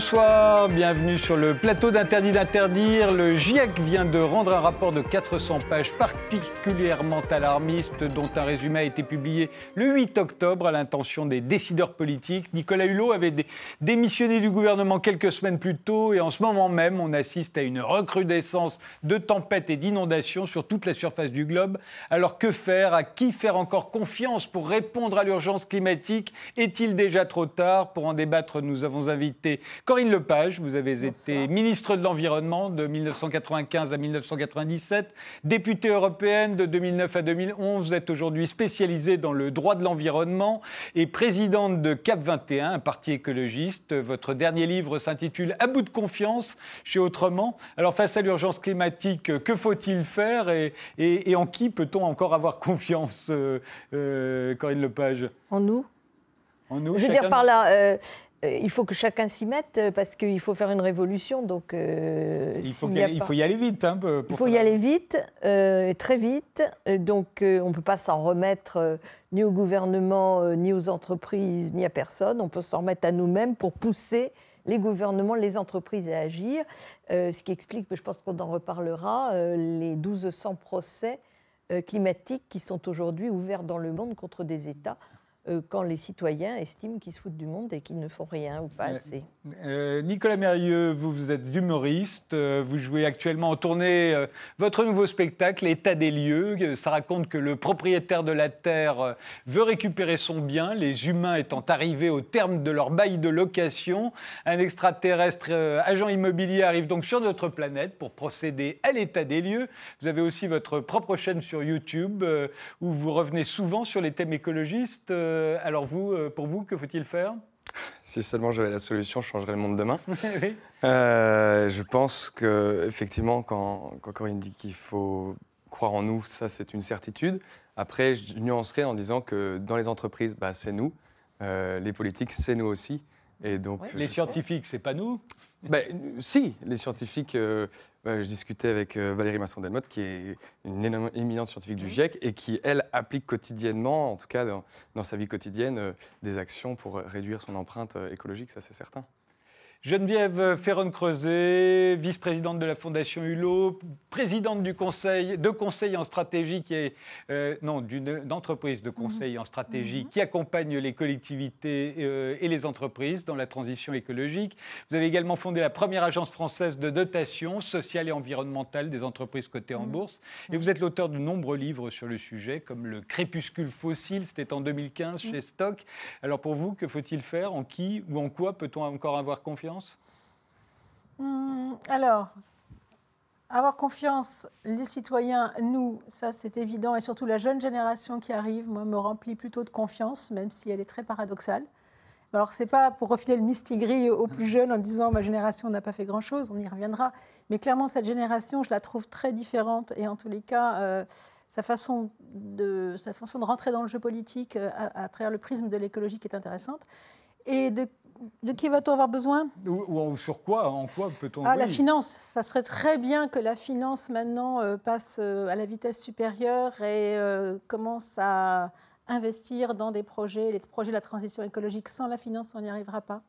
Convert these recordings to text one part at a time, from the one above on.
Bonsoir, bienvenue sur le plateau d'Interdit d'interdire. Le GIEC vient de rendre un rapport de 400 pages particulièrement alarmiste dont un résumé a été publié le 8 octobre à l'intention des décideurs politiques. Nicolas Hulot avait démissionné du gouvernement quelques semaines plus tôt et en ce moment même on assiste à une recrudescence de tempêtes et d'inondations sur toute la surface du globe. Alors que faire? À qui faire encore confiance pour répondre à l'urgence climatique? Est-il déjà trop tard? Pour en débattre, nous avons invité Corinne Lepage, vous avez été ministre de l'Environnement de 1995 à 1997, députée européenne de 2009 à 2011. Vous êtes aujourd'hui spécialisée dans le droit de l'environnement et présidente de CAP 21, un parti écologiste. Votre dernier livre s'intitule À bout de confiance chez Autrement. Alors face à l'urgence climatique, que faut-il faire et, en qui peut-on encore avoir confiance, euh, euh, Corinne Lepage? En nous en nous, Je veux dire par là, euh, euh, il faut que chacun s'y mette euh, parce qu'il faut faire une révolution. Donc, euh, il, faut y, faut y aller vite. Hein, il faut y aller vite, très vite. Donc, on ne peut pas s'en remettre ni au gouvernement, ni aux entreprises, ni à personne. On peut s'en remettre à nous-mêmes pour pousser les gouvernements, les entreprises à agir. ce qui explique, je pense qu'on en reparlera, les 1200 procès climatiques qui sont aujourd'hui ouverts dans le monde contre des États euh, quand les citoyens estiment qu'ils se foutent du monde et qu'ils ne font rien ou pas assez. Euh, Nicolas Mérieux, vous, vous êtes humoriste, euh, vous jouez actuellement en tournée votre nouveau spectacle, État des lieux. Ça raconte que le propriétaire de la Terre veut récupérer son bien, les humains étant arrivés au terme de leur bail de location. Un extraterrestre agent immobilier arrive donc sur notre planète pour procéder à l'état des lieux. Vous avez aussi votre propre chaîne sur YouTube où vous revenez souvent sur les thèmes écologistes. Euh, alors vous, euh, pour vous, que faut-il faire? Si seulement j'avais la solution, je changerais le monde demain. Euh, je pense que effectivement, quand, quand Corinne dit qu'il faut croire en nous, ça c'est une certitude. Après, je nuancerai en disant que dans les entreprises, bah, c'est nous. les politiques, c'est nous aussi. Et donc, les scientifiques, c'est pas nous? Ben, Si, les scientifiques. Euh, ben, je discutais avec euh, Valérie Masson-Delmotte, qui est une éminente scientifique du GIEC et qui, elle, applique quotidiennement, en tout cas dans, dans sa vie quotidienne, euh, des actions pour réduire son empreinte écologique, ça c'est certain. Geneviève Ferron-Creuset, vice-présidente de la Fondation Hulot, présidente du conseil, de conseil en stratégie, qui est, euh, non, d'entreprise de conseil en stratégie, qui accompagne les collectivités euh, et les entreprises dans la transition écologique. Vous avez également fondé la première agence française de dotation sociale et environnementale des entreprises cotées en mhm. bourse. Et vous êtes l'auteur de nombreux livres sur le sujet, comme Le crépuscule fossile, c'était en 2015 chez Stock. Alors pour vous, que faut-il faire? En qui ou en quoi peut-on encore avoir confiance? Hmm, alors, avoir confiance, les citoyens, nous, ça c'est évident, et surtout la jeune génération qui arrive, moi, me remplit plutôt de confiance, même si elle est très paradoxale. Alors, c'est pas pour refiler le mistigris aux plus jeunes en disant ma génération n'a pas fait grand-chose, on y reviendra. Mais clairement, cette génération, je la trouve très différente, et en tous les cas, euh, sa, façon de, sa façon de rentrer dans le jeu politique euh, à, à travers le prisme de l'écologie qui est intéressante. Et de de qui va-t-on avoir besoin? Ou, sur quoi En quoi peut-on Ah, la finance. Ça serait très bien que la finance maintenant euh, passe euh, à la vitesse supérieure et euh, commence à investir dans des projets, les projets de la transition écologique. Sans la finance, on n'y arrivera pas.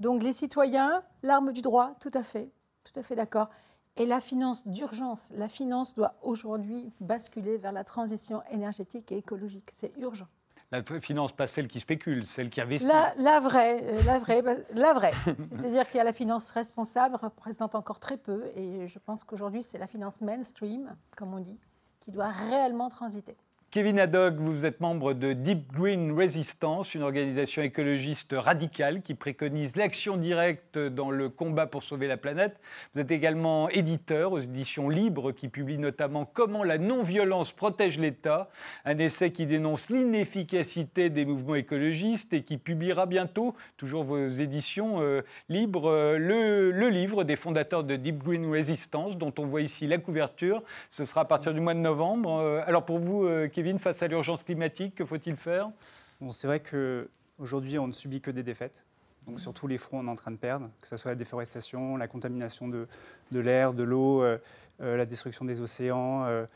Donc les citoyens, l'arme du droit, tout à fait, tout à fait d'accord. Et la finance d'urgence, la finance doit aujourd'hui basculer vers la transition énergétique et écologique. C'est urgent. La finance, pas celle qui spécule, celle qui investit. La, la vraie, euh, la vraie, bah, la vraie. C'est-à-dire qu'il y a la finance responsable, représente encore très peu, et je pense qu'aujourd'hui, c'est la finance mainstream, comme on dit, qui doit réellement transiter. Kevin Haddock, vous êtes membre de Deep Green Resistance, une organisation écologiste radicale qui préconise l'action directe dans le combat pour sauver la planète. Vous êtes également éditeur aux éditions libres qui publie notamment Comment la non-violence protège l'État, un essai qui dénonce l'inefficacité des mouvements écologistes et qui publiera bientôt, toujours vos éditions euh, libres, euh, le, le, livre des fondateurs de Deep Green Resistance, dont on voit ici la couverture. Ce sera à partir du mois de novembre. Euh, alors pour vous, Kevin, face à l'urgence climatique, que faut-il faire? Bon, C'est vrai qu'aujourd'hui, on ne subit que des défaites. Donc sur tous les fronts, on est en train de perdre, que ce soit la déforestation, la contamination de, de l'air, de l'eau, euh, euh, la destruction des océans. Euh,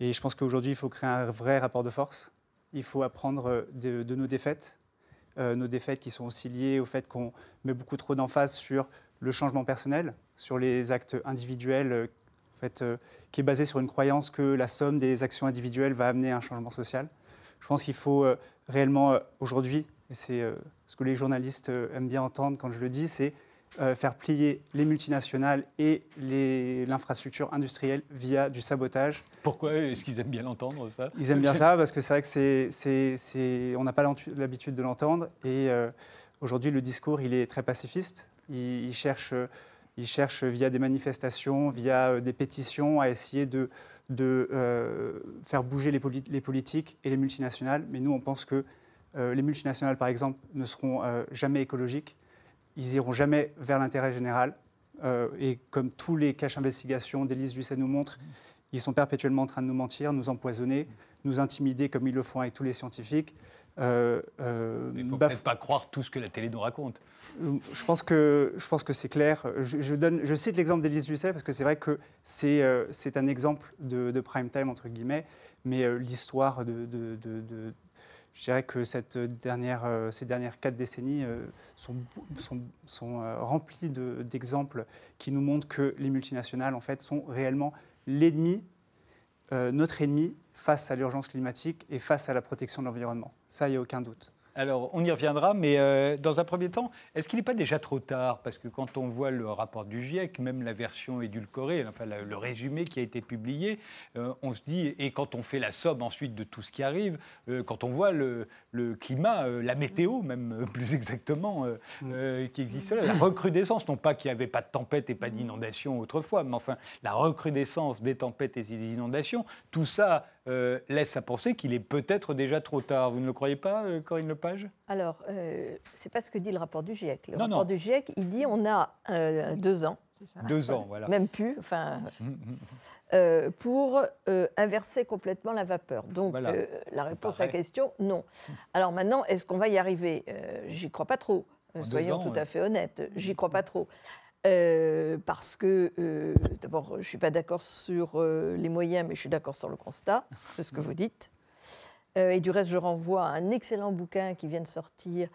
et je pense qu'aujourd'hui, il faut créer un vrai rapport de force. Il faut apprendre de, nos défaites. nos défaites qui sont aussi liées au fait qu'on met beaucoup trop d'emphase sur le changement personnel, sur les actes individuels, en fait, qui est basé sur une croyance que la somme des actions individuelles va amener un changement social. Je pense qu'il faut réellement aujourd'hui, et c'est ce que les journalistes aiment bien entendre quand je le dis, c'est euh, faire plier les multinationales et l'infrastructure industrielle via du sabotage. Pourquoi est-ce qu'ils aiment bien l'entendre, ça? Ils aiment bien ça parce que c'est vrai que c'est, on n'a pas l'habitude de l'entendre. Et euh, aujourd'hui, le discours, il est très pacifiste. Il, cherche, il cherche via des manifestations, via euh, des pétitions, à essayer de, de faire bouger les, politiques et les multinationales. Mais nous, on pense que les multinationales, par exemple, ne seront jamais écologiques ils iront jamais vers l'intérêt général. Euh, et comme tous les caches investigations d'Élise Lucet nous montrent, ils sont perpétuellement en train de nous mentir, nous empoisonner, nous intimider comme ils le font avec tous les scientifiques. Euh, euh, il ne faut peut-être pas croire tout ce que la télé nous raconte. Je pense que, je pense que c'est clair. Je, donne, je cite l'exemple d'Élise Lucet parce que c'est vrai que c'est, c'est un exemple de, prime time, entre guillemets, mais l'histoire de, de, je dirais que cette dernière, euh, ces dernières quatre décennies euh, sont, sont, sont euh, remplies d'exemples qui nous montrent que les multinationales, en fait, sont réellement l'ennemi, notre ennemi face à l'urgence climatique et face à la protection de l'environnement. Ça, il n'y a aucun doute. Alors, on y reviendra, mais euh, dans un premier temps, est-ce qu'il n'est pas déjà trop tard? Parce que quand on voit le rapport du GIEC, même la version édulcorée, enfin le résumé qui a été publié, euh, on se dit, et quand on fait la somme ensuite de tout ce qui arrive, euh, quand on voit le, climat, la météo même plus exactement, mm. qui existe là, la recrudescence, non pas qu'il n'y avait pas de tempête et pas d'inondation autrefois, mais enfin la recrudescence des tempêtes et des inondations, tout ça euh, laisse à penser qu'il est peut-être déjà trop tard. Vous ne le croyez pas, euh, Corinne Lepage? Alors, euh, ce n'est pas ce que dit le rapport du GIEC. Le rapport du GIEC, il dit on a deux ans. Deux ans, voilà. Même plus, enfin, pour inverser complètement la vapeur. Donc, la réponse à la question, non. Alors maintenant, est-ce qu'on va y arriver? J'y crois pas trop. Soyons tout à fait honnêtes, j'y crois pas trop. Euh, parce que, euh, d'abord, je ne suis pas d'accord sur euh, les moyens, mais je suis d'accord sur le constat de ce que vous dites. et du reste, je renvoie à un excellent bouquin qui vient de sortir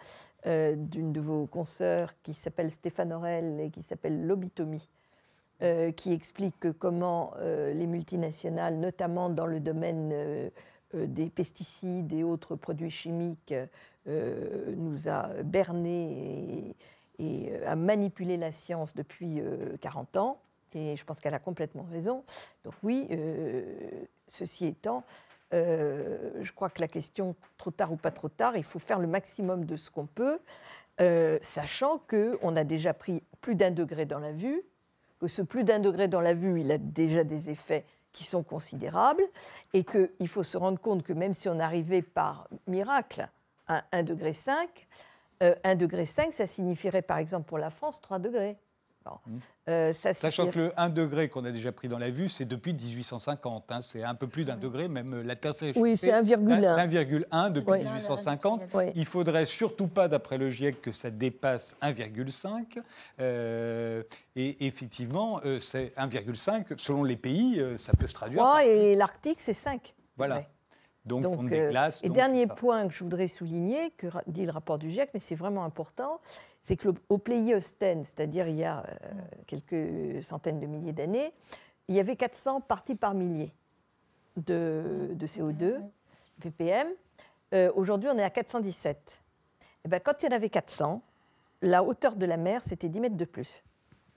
d'une de vos consoeurs qui s'appelle Stéphane Aurel et qui s'appelle Lobitomie, qui explique comment les multinationales, notamment dans le domaine des pesticides et autres produits chimiques, nous a bernés et a euh, manipulé la science depuis 40 euh, ans. Et je pense qu'elle a complètement raison. Donc oui, euh, ceci étant, je crois que la question trop tard ou pas trop tard, il faut faire le maximum de ce qu'on peut, sachant qu'on a déjà pris plus d'un degré dans la vue, que ce plus d'un degré dans la vue, il a déjà des effets qui sont considérables, et qu'il faut se rendre compte que même si on arrivait par miracle à 1,5 degré, 1 degré 5, ça signifierait par exemple pour la France 3 degrés. Mmh. Euh, Sachant que le 1 degré qu'on a déjà pris dans la vue, c'est depuis 1850. Hein. c'est un peu plus d'un degré, même euh, la Terre s'est Oui, c'est 1,1. 1,1 depuis 1850. Il faudrait surtout pas, d'après le GIEC, que ça dépasse 1,5. Euh, et effectivement, c'est 1,5. Selon les pays, ça peut se traduire. 3 et l'Arctique, c'est 5. Voilà. Donc, euh, Et dernier point que je voudrais souligner, que dit le rapport du GIEC, mais c'est vraiment important, c'est qu'au Pléistocène, c'est-à-dire il y a euh, quelques centaines de milliers d'années, il y avait 400 parties par millier de, CO2, ppm. Euh, aujourd'hui, on est à 417. Et eh ben, quand il y en avait 400, la hauteur de la mer, c'était 10 mètres de plus.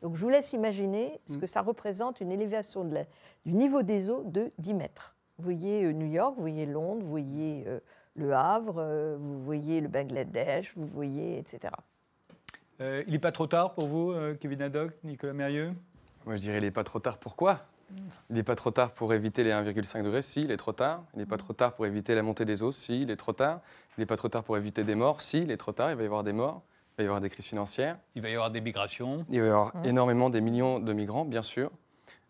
Donc je vous laisse imaginer ce mm. que ça représente une élévation de du niveau des eaux de 10 mètres. Vous voyez euh, New York, vous voyez Londres, vous voyez euh, Le Havre, euh, vous voyez le Bangladesh, vous voyez, etc. il n'est pas trop tard pour vous, Kevin Haddock, Nicolas Mérieux? Moi, je dirais il n'est pas trop tard. Pourquoi Il n'est pas trop tard pour éviter les 1,5 degrés? Si, il est trop tard. Il n'est pas trop tard pour éviter la montée des eaux? Si, il est trop tard. Il n'est pas trop tard pour éviter des morts? Si, il est trop tard. Il va y avoir des morts. Il va y avoir des crises financières. Il va y avoir des migrations. Il va y avoir mmh. énormément des millions de migrants, bien sûr.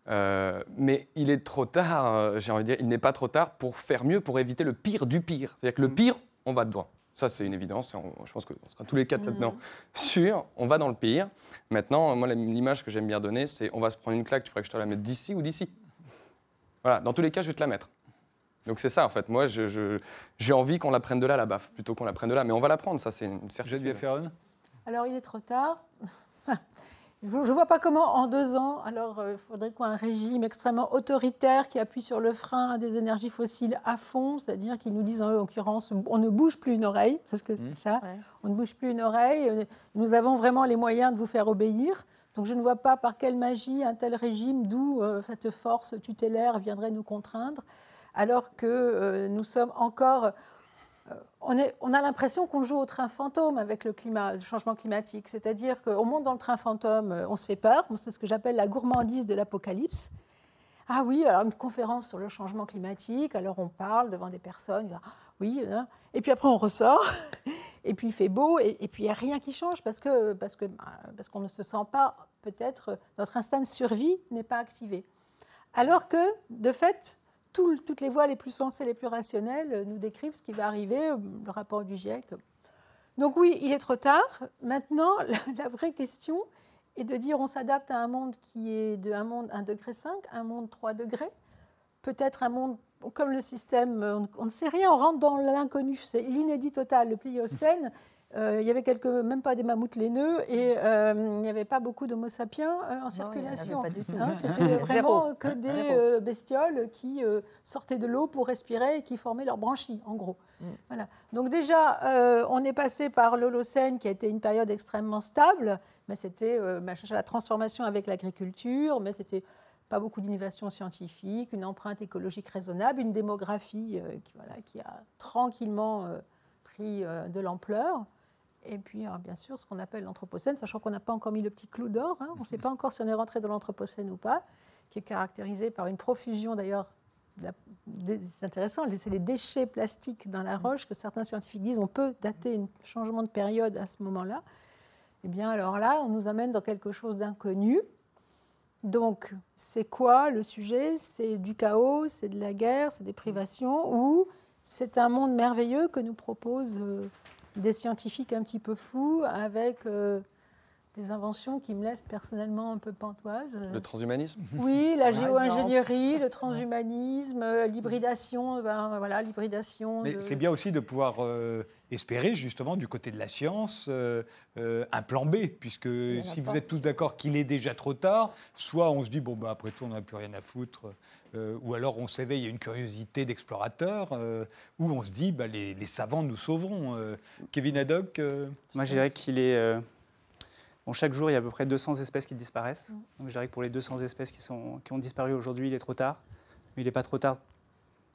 Euh, mais il est trop tard, euh, j'ai envie de dire, il n'est pas trop tard pour faire mieux, pour éviter le pire du pire. C'est-à-dire que le mm. pire, on va dedans. Ça, c'est une évidence. je pense qu'on sera tous les quatre maintenant mm. sûrs. On va dans le pire. Maintenant, moi, l'image que j'aime bien donner, c'est on va se prendre une claque. Tu pourrais que je te la mette d'ici ou d'ici? Voilà. Dans tous les cas, je vais te la mettre. Donc c'est ça, en fait. Moi, j'ai envie qu'on la prenne de là, la baffe, plutôt qu'on la prenne de là. Mais on va la prendre, ça, c'est une certitude. Ferron Alors, il est trop tard. Je ne vois pas comment, en deux ans, alors il euh, faudrait quoi Un régime extrêmement autoritaire qui appuie sur le frein des énergies fossiles à fond, c'est-à-dire qu'ils nous disent en l'occurrence, on ne bouge plus une oreille, parce que c'est mmh. ça, on ne bouge plus une oreille, euh, nous avons vraiment les moyens de vous faire obéir. Donc je ne vois pas par quelle magie un tel régime, d'où euh, cette force tutélaire, viendrait nous contraindre, alors que nous sommes encore on, a l'impression qu'on joue au train fantôme avec le changement climatique. C'est-à-dire qu'on monte dans le train fantôme, euh, on se fait peur. C'est ce que j'appelle la gourmandise de l'apocalypse. Ah oui, alors une conférence sur le changement climatique, alors on parle devant des personnes, oui, hein. et puis après on ressort, et puis il fait beau, et, puis il n'y a rien qui change parce parce que bah, parce qu'on ne se sent pas, peut-être, notre instinct de survie n'est pas activé. Alors que, de fait, toutes les voies les plus sensées, les plus rationnelles euh, nous décrivent ce qui va arriver, euh, le rapport du GIEC. Donc oui, il est trop tard. Maintenant, la, vraie question est de dire on s'adapte à un monde qui est de un monde 1 degré 5, un monde 3 degrés, peut-être un monde comme le système, on, ne sait rien, on rentre dans l'inconnu, c'est l'inédit total, le Pliocène. Euh, il y avait quelques, même pas des mammouths laineux et euh, il n'y avait pas beaucoup d'homo sapiens euh, en circulation. Hein, c'était vraiment que des bestioles qui sortaient de l'eau pour respirer et qui formaient leurs branchies, en gros. Mm. Voilà. Donc déjà, on est passé par l'Holocène qui a été une période extrêmement stable, mais c'était la transformation avec l'agriculture, mais c'était pas beaucoup d'innovation scientifique, une empreinte écologique raisonnable, une démographie qui, voilà, qui a tranquillement pris de l'ampleur. Et puis, bien sûr, ce qu'on appelle l'Anthropocène, sachant qu'on n'a pas encore mis le petit clou d'or, hein, on ne sait pas encore si on est rentré dans l'Anthropocène ou pas, qui est caractérisé par une profusion d'ailleurs. C'est intéressant, c'est les déchets plastiques dans la roche que certains scientifiques disent on peut dater un changement de période à ce moment-là. Eh bien, alors là, on nous amène dans quelque chose d'inconnu. Donc, c'est quoi le sujet? C'est du chaos, c'est de la guerre, c'est des privations, ou c'est un monde merveilleux que nous propose euh, des scientifiques un petit peu fous avec euh, des inventions qui me laissent personnellement un peu pantoise. Le transhumanisme Oui, la géo-ingénierie, le transhumanisme, euh, l'hybridation. Ben, voilà, l'hybridation. Mais c'est bien aussi de pouvoir euh, espérer, justement, du côté de la science, un plan B, puisque si vous êtes tous d'accord qu'il est déjà trop tard, soit on se dit, bon, bah, après tout, on n'a plus rien à foutre, euh, ou alors on s'éveille à une curiosité d'explorateur, euh, ou on se dit bah, les, savants nous sauveront. Euh. Kevin Haddock Moi je dirais qu'il est... Bon, chaque jour, il y a à peu près 200 espèces qui disparaissent. Donc je dirais que pour les 200 espèces qui, sont, qui ont disparu aujourd'hui, il est trop tard. Mais il n'est pas trop tard,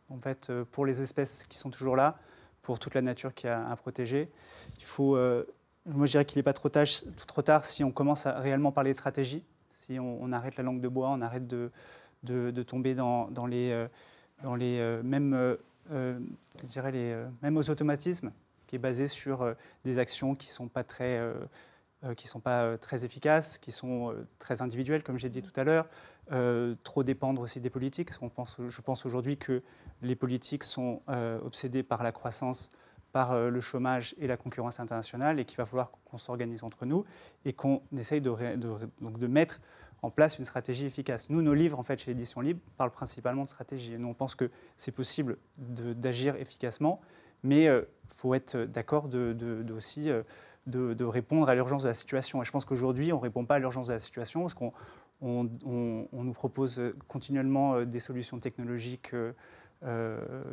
en fait, pour les espèces qui sont toujours là, pour toute la nature qui a à protéger. Il faut... moi je dirais qu'il n'est pas trop tard, trop tard si on commence à réellement parler de stratégie, si on arrête la langue de bois, on arrête de de, tomber dans, les, euh, euh, mêmes, euh, je dirais les mêmes automatismes qui est basé sur des actions qui ne sont pas très sont pas très efficaces, qui sont très individuelles, comme j'ai dit tout à l'heure, trop dépendre aussi des politiques. je pense aujourd'hui que les politiques sont obsédés par la croissance, par le chômage et la concurrence internationale, et qu'il va falloir qu'on s'organise entre nous et qu'on essaye de mettre en place une stratégie efficace. Nous, nos livres, en fait, chez Édition Libre, parlent principalement de stratégie. nous, on pense que c'est possible d'agir efficacement, mais il euh, faut être d'accord aussi euh, de, répondre à l'urgence de la situation. Et je pense qu'aujourd'hui, on ne répond pas à l'urgence de la situation parce qu'on on, nous propose continuellement euh, des solutions technologiques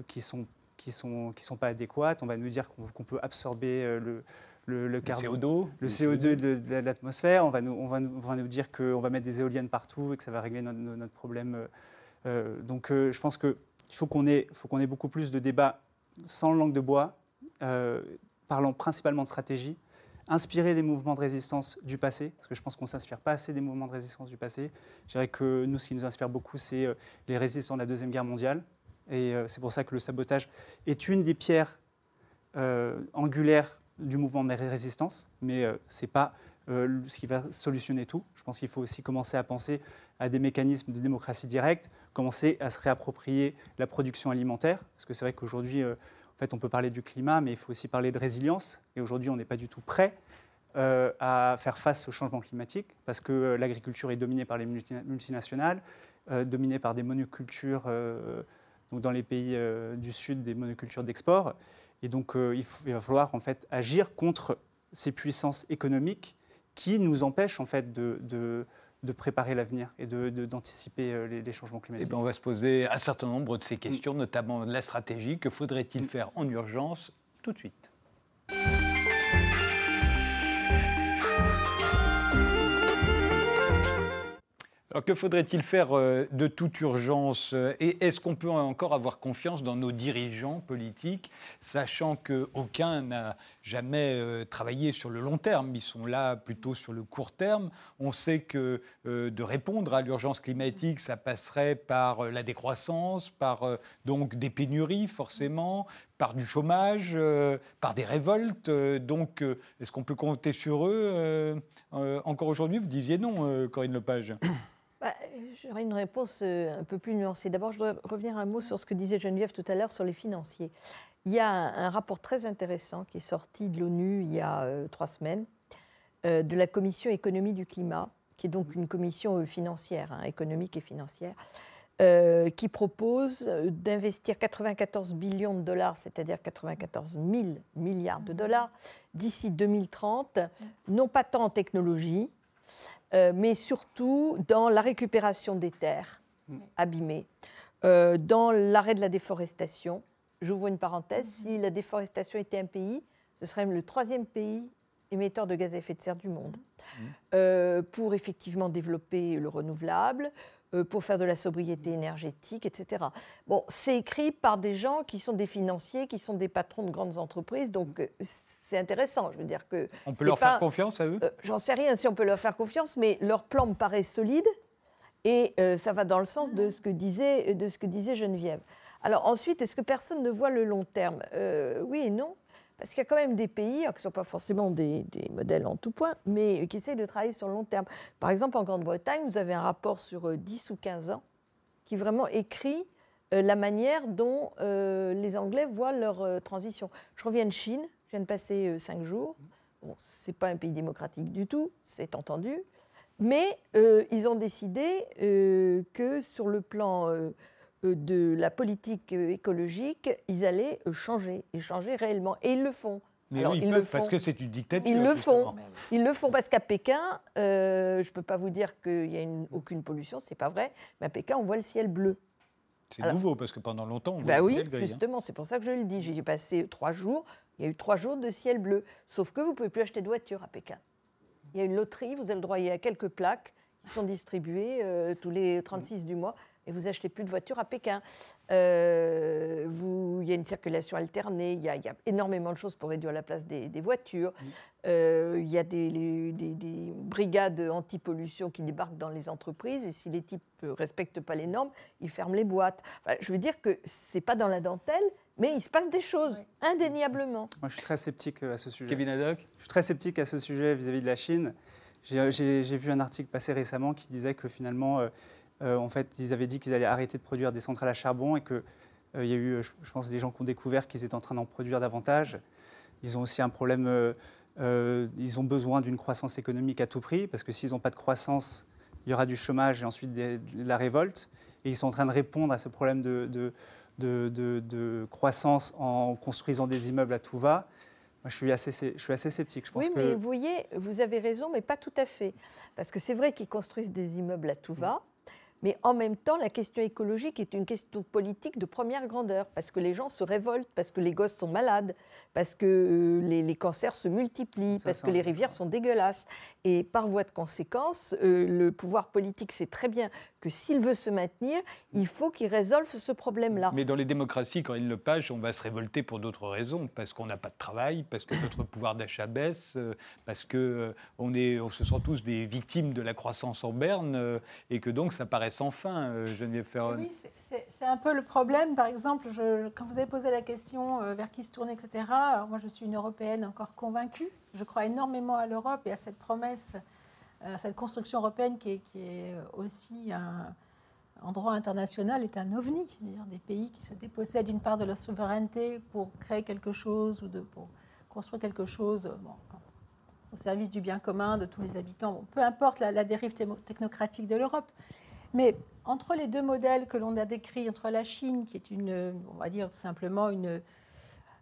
qui ne sont, qui sont, qui sont pas adéquates. On va nous dire qu'on peut absorber le le, CO2, le CO2 de, l'atmosphère. On va, nous, on, va nous, va nous dire qu'on va mettre des éoliennes partout et que ça va régler notre, problème. Euh, euh, donc euh, je pense qu'il faut qu'on ait, faut qu'on ait beaucoup plus de débats sans langue de bois, parlant principalement de stratégie, inspirer des mouvements de résistance du passé, parce que je pense qu'on ne s'inspire pas assez des mouvements de résistance du passé. Je dirais que nous, ce qui nous inspire beaucoup, c'est les résistants de la Deuxième Guerre mondiale. Et c'est pour ça que le sabotage est une des pierres angulaires du mouvement de résistance, mais euh, ce n'est pas euh, ce qui va solutionner tout. Je pense qu'il faut aussi commencer à penser à des mécanismes de démocratie directe, commencer à se réapproprier la production alimentaire, parce que c'est vrai qu'aujourd'hui, euh, en fait, on peut parler du climat, mais il faut aussi parler de résilience, et aujourd'hui, on n'est pas du tout prêt à faire face au changement climatique, parce que l'agriculture est dominée par les multinationales, dominée par des monocultures donc dans les pays du Sud, des monocultures d'export. Et donc, il, il, va falloir en fait agir contre ces puissances économiques qui nous empêchent en fait de, de, préparer l'avenir et d'anticiper de, les, les, changements climatiques. Et eh bien, on va se poser un certain nombre de ces questions, notamment la stratégie. Que faudrait-il faire en urgence tout de suite? Que faudrait-il faire euh, de toute urgence euh, Et est-ce qu'on peut encore avoir confiance dans nos dirigeants politiques, sachant qu'aucun n'a jamais euh, travaillé sur le long terme? Ils sont là plutôt sur le court terme. On sait que de répondre à l'urgence climatique, ça passerait par la décroissance, par donc des pénuries forcément, par du chômage, par des révoltes. donc, est-ce qu'on peut compter sur eux Encore aujourd'hui, vous disiez non, Corinne Lepage. Bah, j'aurais une réponse euh, un peu plus nuancée. D'abord, je voudrais revenir un mot sur ce que disait Geneviève tout à l'heure sur les financiers. Il y a un, rapport très intéressant qui est sorti de l'ONU il y a euh, trois semaines, euh, de la Commission économie du climat, qui est donc une commission financière, hein, économique et financière, qui propose d'investir 94 billions de dollars, c'est-à-dire 94 000 milliards de dollars, d'ici 2030, non pas tant en technologie, euh, mais surtout dans la récupération des terres abîmées, euh, dans l'arrêt de la déforestation. J'ouvre une parenthèse, si la déforestation était un pays, ce serait le troisième pays émetteur de gaz à effet de serre du monde, mm. euh, pour effectivement développer le renouvelable, pour faire de la sobriété énergétique, etc. Bon, c'est écrit par des gens qui sont des financiers, qui sont des patrons de grandes entreprises, donc euh, c'est intéressant. Je veux dire que on peut leur faire confiance à eux? Euh, j'en sais rien si on peut leur faire confiance, mais leur plan me paraît solide et ça va dans le sens de ce que disait de ce que disait Geneviève. Alors ensuite, est-ce que personne ne voit le long terme? Oui et non. Parce qu'il y a quand même des pays, qui ne sont pas forcément des, modèles en tout point, mais qui essayent de travailler sur le long terme. Par exemple, en Grande-Bretagne, vous avez un rapport sur 10 euh, ou 15 ans qui vraiment écrit euh, la manière dont euh, les Anglais voient leur transition. Je reviens de Chine, je viens de passer 5 jours. Bon, ce n'est pas un pays démocratique du tout, c'est entendu. Mais ils ont décidé que sur le plan euh, de la politique euh, écologique, ils allaient euh, changer, et changer réellement. Et ils le font. Mais oui, ils, peuvent, parce que c'est une dictature. Ils le font. Ils le font parce qu'à Pékin, je ne peux pas vous dire qu'il n'y a aucune pollution, c'est pas vrai. Mais à Pékin, on voit le ciel bleu. C'est nouveau parce que pendant longtemps, on bah voit oui, le ciel gris. Hein. Justement, c'est pour ça que je le dis. J'ai passé trois jours. Il y a eu trois jours de ciel bleu. Sauf que vous ne pouvez plus acheter de voiture à Pékin. Il y a une loterie. Vous avez le droit. Il y a quelques plaques qui sont distribuées tous les 36 du mois et vous achetez plus de voitures à Pékin. Euh, vous, il y a une circulation alternée, il y, a, énormément de choses pour réduire la place des, voitures. Euh, il y a des, des, brigades anti-pollution qui débarquent dans les entreprises et si les types ne respectent pas les normes, ils ferment les boîtes. je veux dire que c'est pas dans la dentelle, mais il se passe des choses, indéniablement. Moi, je suis très sceptique à ce sujet. Kevin Haddock Je suis très sceptique à ce sujet vis-à-vis de la Chine. J'ai vu un article passé récemment qui disait que finalement, euh, en fait, ils avaient dit qu'ils allaient arrêter de produire des centrales à charbon et qu'il euh, y a eu, je pense, des gens qui ont découvert qu'ils étaient en train d'en produire davantage. Ils ont aussi un problème, euh, ils ont besoin d'une croissance économique à tout prix, parce que s'ils n'ont pas de croissance, il y aura du chômage et ensuite de la révolte. Et ils sont en train de répondre à ce problème de, de, croissance en construisant des immeubles à tout va. Moi, je suis assez, je suis assez sceptique. Je pense oui, mais vous voyez, vous avez raison, mais pas tout à fait. Parce que c'est vrai qu'ils construisent des immeubles à tout va. Mais en même temps, la question écologique est une question politique de première grandeur, parce que les gens se révoltent, parce que les gosses sont malades, parce que euh, les, cancers se multiplient, parce que les rivières sont dégueulasses. Et par voie de conséquence, euh, le pouvoir politique sait très bien que s'il veut se maintenir, il faut qu'il résolve ce problème-là. Mais dans les démocraties, quand il le page, on va se révolter pour d'autres raisons, parce qu'on n'a pas de travail, parce que notre pouvoir d'achat baisse, euh, parce qu'on on, on se sent tous des victimes de la croissance en berne, et que donc ça paraît sans fin, euh, Geneviève Ferron. Oui, c'est un peu le problème. Par exemple, je, quand vous avez posé la question euh, vers qui se tourner, etc., alors moi je suis une Européenne encore convaincue. Je crois énormément à l'Europe et à cette promesse, euh, à cette construction européenne qui est, qui est aussi un, en droit international est un ovni. Des pays qui se dépossèdent d'une part de leur souveraineté pour créer quelque chose ou de, pour construire quelque chose. Bon, au service du bien commun de tous les habitants. peu importe la, la dérive technocratique de l'Europe. Mais entre les deux modèles que l'on a décrits, entre la Chine, qui est une, on va dire simplement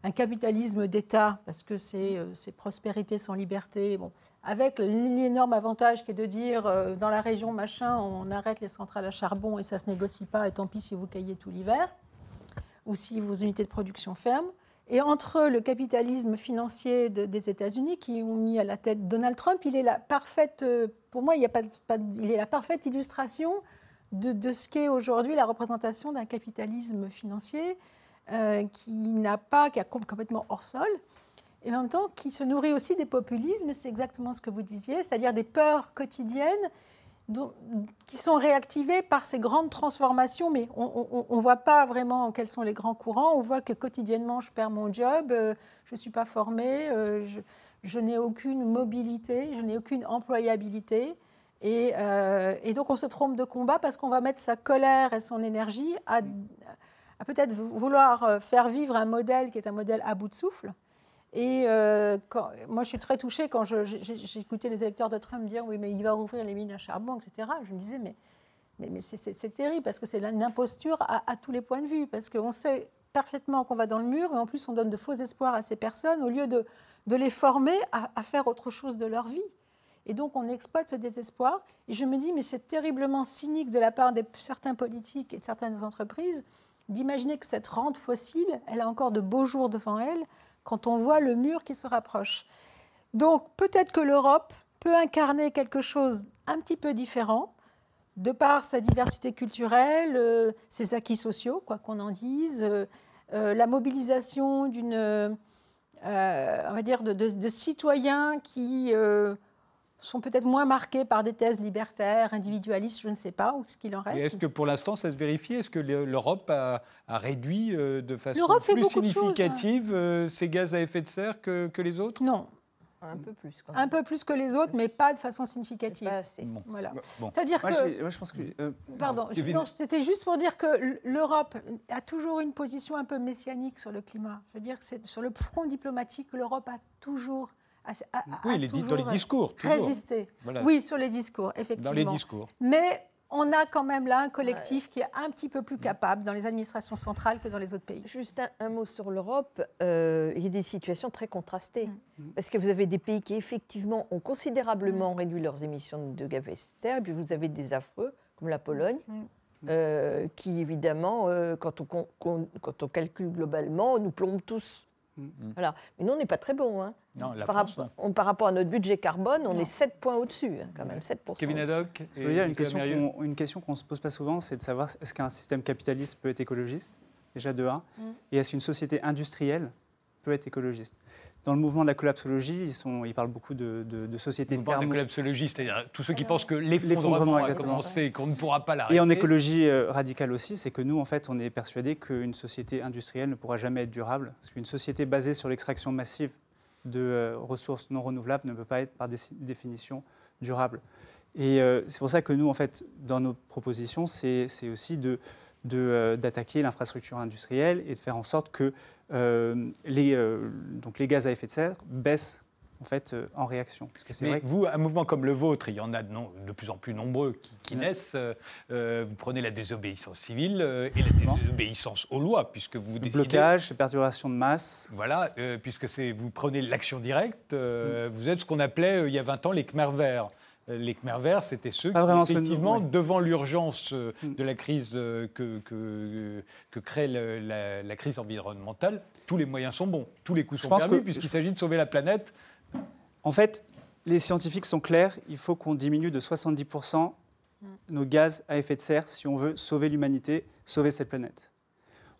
un capitalisme d'État, parce que c'est euh, prospérité sans liberté, avec l'énorme avantage qui est de dire euh, dans la région machin, on arrête les centrales à charbon et ça ne se négocie pas, et tant pis si vous caillez tout l'hiver, ou si vos unités de production ferment. Et entre le capitalisme financier des États-Unis, qui ont mis à la tête Donald Trump, il est la parfaite, euh, pour moi, il, y a pas, il est la parfaite illustration de, ce qu'est aujourd'hui la représentation d'un capitalisme financier euh, qui n'a pas, qui est complètement hors sol, et en même temps qui se nourrit aussi des populismes, c'est exactement ce que vous disiez, c'est-à-dire des peurs quotidiennes qui sont réactivées par ces grandes transformations, mais on ne voit pas vraiment quels sont les grands courants. On voit que quotidiennement, je perds mon job, euh, je ne suis pas formée, euh, je, n'ai aucune mobilité, je n'ai aucune employabilité. Et, et, donc, on se trompe de combat parce qu'on va mettre sa colère et son énergie à, peut-être vouloir euh, faire vivre un modèle qui est un modèle à bout de souffle. Et euh, moi, je suis très touchée quand j'écoutais les électeurs de Trump dire oui, mais il va rouvrir les mines à charbon, etc. Je me disais, mais, mais, mais c'est terrible parce que c'est une imposture à, tous les points de vue. Parce qu'on sait parfaitement qu'on va dans le mur, et en plus, on donne de faux espoirs à ces personnes au lieu de, de les former à, à, faire autre chose de leur vie. Et donc, on exploite ce désespoir. Et je me dis, mais c'est terriblement cynique de la part de certains politiques et de certaines entreprises d'imaginer que cette rente fossile, elle a encore de beaux jours devant elle quand on voit le mur qui se rapproche. Donc peut-être que l'Europe peut incarner quelque chose un petit peu différent, de par sa diversité culturelle, euh, ses acquis sociaux, quoi qu'on en dise, euh, euh, la mobilisation d'une, on va dire, de, de citoyens qui sont peut-être moins marqués par des thèses libertaires, individualistes, je ne sais pas, ou ce qu'il en reste. Est-ce que pour l'instant ça se vérifie? Est-ce que l'Europe a, réduit euh, de façon plus significative euh, ses gaz à effet de serre que, les autres? Non. Un peu plus. Un peu plus que les autres, mais pas de façon significative. Pas assez. Voilà. C'est-à-dire que. Moi, je pense que. Euh, pardon, c'était juste pour dire que l'Europe a toujours une position un peu messianique sur le climat. Je veux dire que sur le front diplomatique, l'Europe a toujours oui, les, dans les discours. Résister. Oui, sur les discours, effectivement. Dans les discours. Mais on a quand même là un collectif qui est un petit peu plus capable dans les administrations centrales que dans les autres pays. Juste un, mot sur l'Europe. Euh, il y a des situations très contrastées. Mm. Mm. Parce que vous avez des pays qui, effectivement, ont considérablement mm. réduit leurs émissions de gaz à effet de serre, et puis vous avez des affreux, comme la Pologne. Euh, qui évidemment, euh, quand, on, quand on calcule globalement, nous plombe tous Mm. Voilà. Mais nous, on n'est pas très bon. Hein. par, rapport, on, par, rapport à notre budget carbone, on est 7 points au-dessus, hein, quand même, 7%. Kevin Haddock Je veux dire, une question, qu'on, une question qu'on ne se pose pas souvent, c'est de savoir est-ce qu'un système capitaliste peut être écologiste? Déjà de 1. Mm. Et est-ce qu'une société industrielle peut être écologiste? Dans le mouvement de la collapsologie, ils, sont, ils parlent beaucoup de, de, de sociétés le mouvement de la collapsologie, c'est-à-dire tous ceux qui pensent que l'effondrement a commencé et qu'on ne pourra pas l'arrêter. Et en écologie euh, radicale aussi, c'est que nous, en fait, on est persuadé qu'une société industrielle ne pourra jamais être durable. Parce qu'une société basée sur l'extraction massive de euh, ressources non renouvelables ne peut pas être par définition durable. Et euh, c'est pour ça que nous, en fait, dans nos propositions, c'est aussi de d'attaquer l'infrastructure industrielle et de faire en sorte que euh, les, euh, donc les gaz à effet de serre baissent en fait euh, en réaction. Parce que Mais vrai vous, un mouvement comme le vôtre, il y en a de, de plus en plus nombreux qui, naissent. vous prenez la désobéissance civile et la désobéissance aux lois, puisque vous décidez... Blocage, perturbation de masse. Voilà, puisque vous prenez l'action directe. Mm. Vous êtes ce qu'on appelait il y a 20 ans les Khmer verts. Les Khmer verts, c'était ceux qui, effectivement, devant l'urgence euh, mm. de la crise euh, que, que, crée la, crise environnementale, tous les moyens sont bons, tous les coups sont permis, puisqu'il s'agit de sauver la planète. En fait, les scientifiques sont clairs, il faut qu'on diminue de 70% nos gaz à effet de serre si on veut sauver l'humanité, sauver cette planète.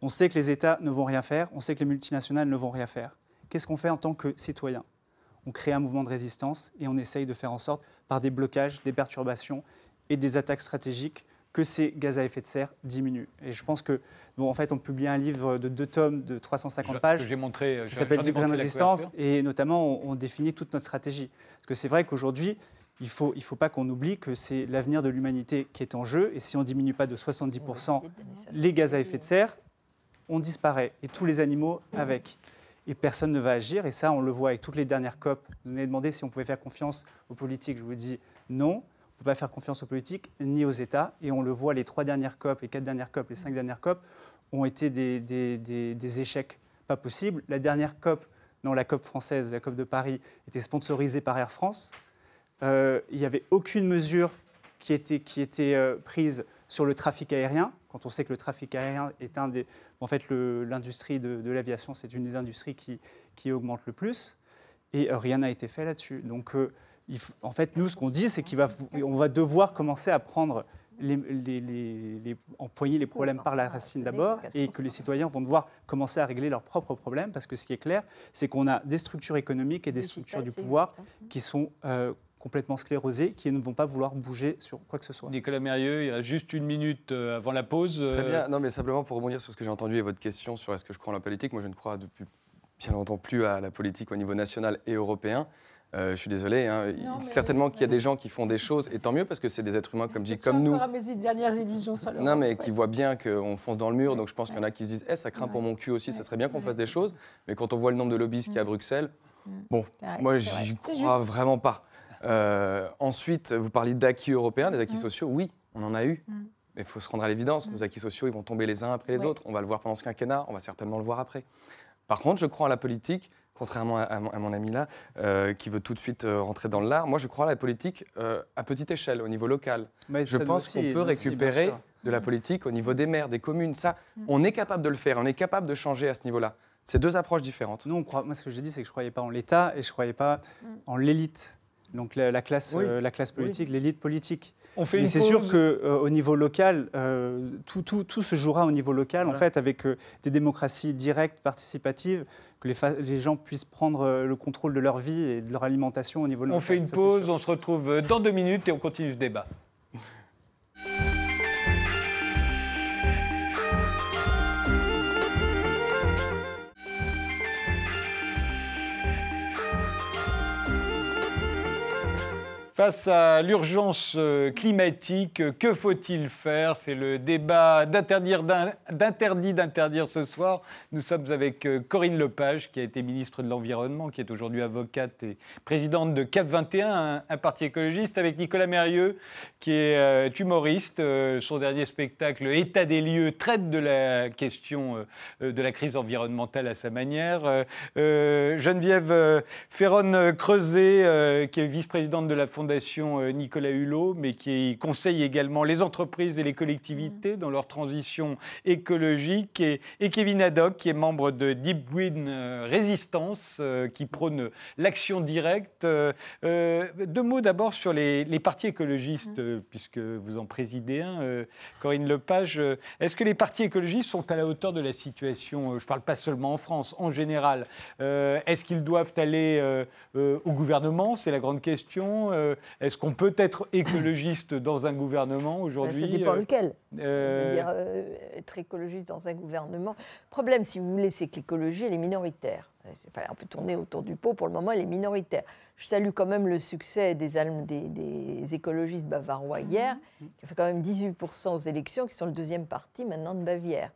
On sait que les États ne vont rien faire, on sait que les multinationales ne vont rien faire. Qu'est-ce qu'on fait en tant que citoyen On crée un mouvement de résistance et on essaye de faire en sorte par des blocages, des perturbations et des attaques stratégiques que ces gaz à effet de serre diminuent. Et je pense que, bon, en fait, on publie un livre de deux tomes de 350 pages j'ai montré, qui s'appelle Degré de résistance, et notamment on, définit toute notre stratégie. Parce que c'est vrai qu'aujourd'hui, il ne faut, il faut pas qu'on oublie que c'est l'avenir de l'humanité qui est en jeu, et si on ne diminue pas de 70% les gaz à effet de serre, on disparaît, et tous les animaux avec et personne ne va agir. Et ça, on le voit avec toutes les dernières COP. Vous nous avez demandé si on pouvait faire confiance aux politiques. Je vous dis non. ne peut pas faire confiance aux politiques ni aux États. Et on le voit, les trois dernières COP, les quatre dernières COP, les cinq dernières COP ont été des, des, échecs pas possibles. La dernière COP, non, la COP française, la COP de Paris, était sponsorisée par Air France. Euh, il n'y avait aucune mesure qui était, qui était euh, prise sur le trafic aérien, quand on sait que le trafic aérien est un des... En fait, l'industrie de, de l'aviation, c'est une des industries qui, qui, augmente le plus, et euh, rien n'a été fait là-dessus. Donc, en fait, nous, ce qu'on dit, c'est qu'on va, on va devoir commencer à prendre les, les, les, empoigner les problèmes par la racine d'abord et que les citoyens vont devoir commencer à régler leurs propres problèmes parce que ce qui est clair, c'est qu'on a des structures économiques et des structures du pouvoir qui sont euh, complètement sclérosées, qui ne vont pas vouloir bouger sur quoi que ce soit. Nicolas Mérieux, il y a juste une minute euh, avant la pause. Très euh, bien. Non, mais simplement pour rebondir sur ce que j'ai entendu et votre question sur est-ce que je crois en la politique, moi je ne crois depuis bien longtemps plus à la politique au niveau national et européen. Euh, je suis désolé. Hein. Certainement qu'il y a des gens qui font des choses, et tant mieux parce que c'est des êtres humains comme dit, comme nous. mes dernières illusions sur Non, mais qui voient bien qu'on fonce dans le mur. Donc je pense qu'il y en a qui se disent, eh, ça craint pour mon cul aussi. Ça serait bien qu'on fasse des choses. Mais quand on voit le nombre de lobbyistes qu'il y a à Bruxelles, bon, moi j'y crois vraiment pas. Euh, ensuite, vous parliez d'acquis européens, des acquis sociaux. Oui, on en a eu. Mais il faut se rendre à l'évidence. Nos acquis sociaux, ils vont tomber les uns après les autres. On va le voir pendant ce quinquennat. On va certainement le voir après. Par contre, je crois en la politique contrairement à, mon, ami là, euh, qui veut tout de suite euh, rentrer dans l'art. Moi, je crois à la politique euh, à petite échelle, au niveau local. je pense qu'on peut récupérer de la politique au niveau des maires, des communes. Ça, mm. on est capable de le faire, on est capable de changer à ce niveau-là. C'est deux approches différentes. Nous, on croit, moi, ce que j'ai dit, c'est que je ne croyais pas en l'État et je ne croyais pas mm. en l'élite. Donc la, classe, la classe politique, l'élite politique. On fait c'est sûr qu'au euh, niveau local, euh, tout, tout, tout, se jouera au niveau local, en fait, avec euh, des démocraties directes, participatives, que les, les, gens puissent prendre le contrôle de leur vie et de leur alimentation au niveau local. On fait une pause, on se retrouve dans deux minutes et on continue ce débat. Face à l'urgence euh, climatique, que faut-il faire? C'est le débat d'interdire d'interdit d'interdire ce soir. Nous sommes avec euh, Corinne Lepage, qui a été ministre de l'Environnement, qui est aujourd'hui avocate et présidente de Cap 21, un, parti écologiste, avec Nicolas Mérieux, qui est euh, humoriste. son dernier spectacle, État des lieux, traite de la question de la crise environnementale à sa manière. Geneviève Ferron-Creuset, qui est vice-présidente de la Fondation Fondation euh, Nicolas Hulot, mais qui conseille également les entreprises et les collectivités dans leur transition écologique, et, Kevin Haddock, qui est membre de Deep Green euh, Résistance, euh, qui prône l'action directe. deux mots d'abord sur les, partis écologistes, mm. puisque vous en présidez un, Corinne Lepage. Est-ce que les partis écologistes sont à la hauteur de la situation? Je ne parle pas seulement en France, en général. Est-ce qu'ils doivent aller au gouvernement? C'est la grande question. Est-ce qu'on peut être écologiste dans un gouvernement aujourd'hui Ça dépend euh, lequel. Euh, Je veux dire, euh, être écologiste dans un gouvernement. Le problème, si vous voulez, c'est que l'écologie, elle est minoritaire. Pas, on peut tourner autour du pot, pour le moment, elle est minoritaire. Je salue quand même le succès des, des, écologistes bavarois hier, mhm. qui ont fait quand même 18% aux élections, qui sont le deuxième parti maintenant de Bavière.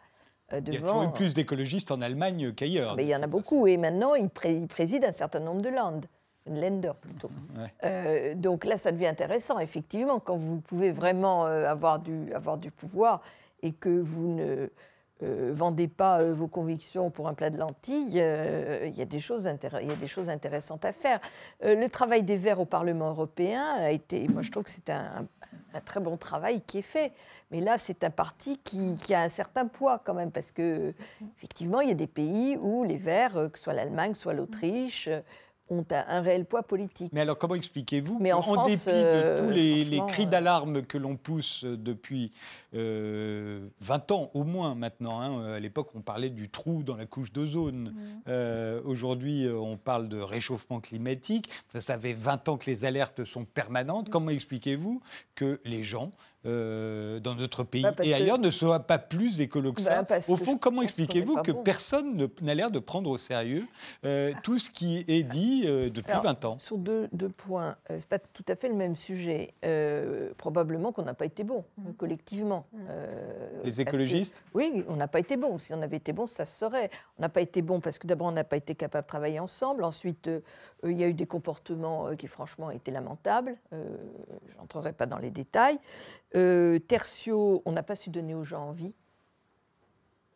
Devant, il y a toujours eu plus d'écologistes en Allemagne qu'ailleurs. Mais il y en a beaucoup, et maintenant, ils président un certain nombre de landes. Lender plutôt. Euh, donc là, ça devient intéressant, effectivement, quand vous pouvez vraiment euh, avoir, du, avoir du pouvoir et que vous ne euh, vendez pas vos convictions pour un plat de lentilles, il y, a des choses il y a des choses intéressantes à faire. le travail des Verts au Parlement européen a été, moi je trouve que c'est un, un, très bon travail qui est fait. Mais là, c'est un parti qui, qui, a un certain poids quand même, parce que effectivement, il y a des pays où les Verts, que ce soit l'Allemagne, soit l'Autriche, ont un, réel poids politique. Mais alors comment expliquez-vous qu'en dépit de euh, tous les, cris euh, d'alarme que l'on pousse depuis 20 euh, ans au moins maintenant, hein, à l'époque on parlait du trou dans la couche d'ozone, aujourd'hui on parle de réchauffement climatique, ça fait 20 ans que les alertes sont permanentes, comment expliquez-vous que les gens euh, dans notre pays bah, et ailleurs ne soit pas plus écolo que ça. Bah, au fond, comment expliquez-vous que personne n'a l'air de prendre au sérieux euh, tout ce qui est dit euh, depuis 20 ans? Sur deux, points, ce n'est pas tout à fait le même sujet. probablement qu'on n'a pas été bon, mm. collectivement. Mm. Les écologistes? Oui, on n'a pas été bon. Si on avait été bon, ça se serait. On n'a pas été bon parce que d'abord, on n'a pas été capable de travailler ensemble. Ensuite, il y a eu des comportements qui, franchement, étaient lamentables. Je n'entrerai pas dans les détails. Euh, tertio, on n'a pas su donner aux gens envie.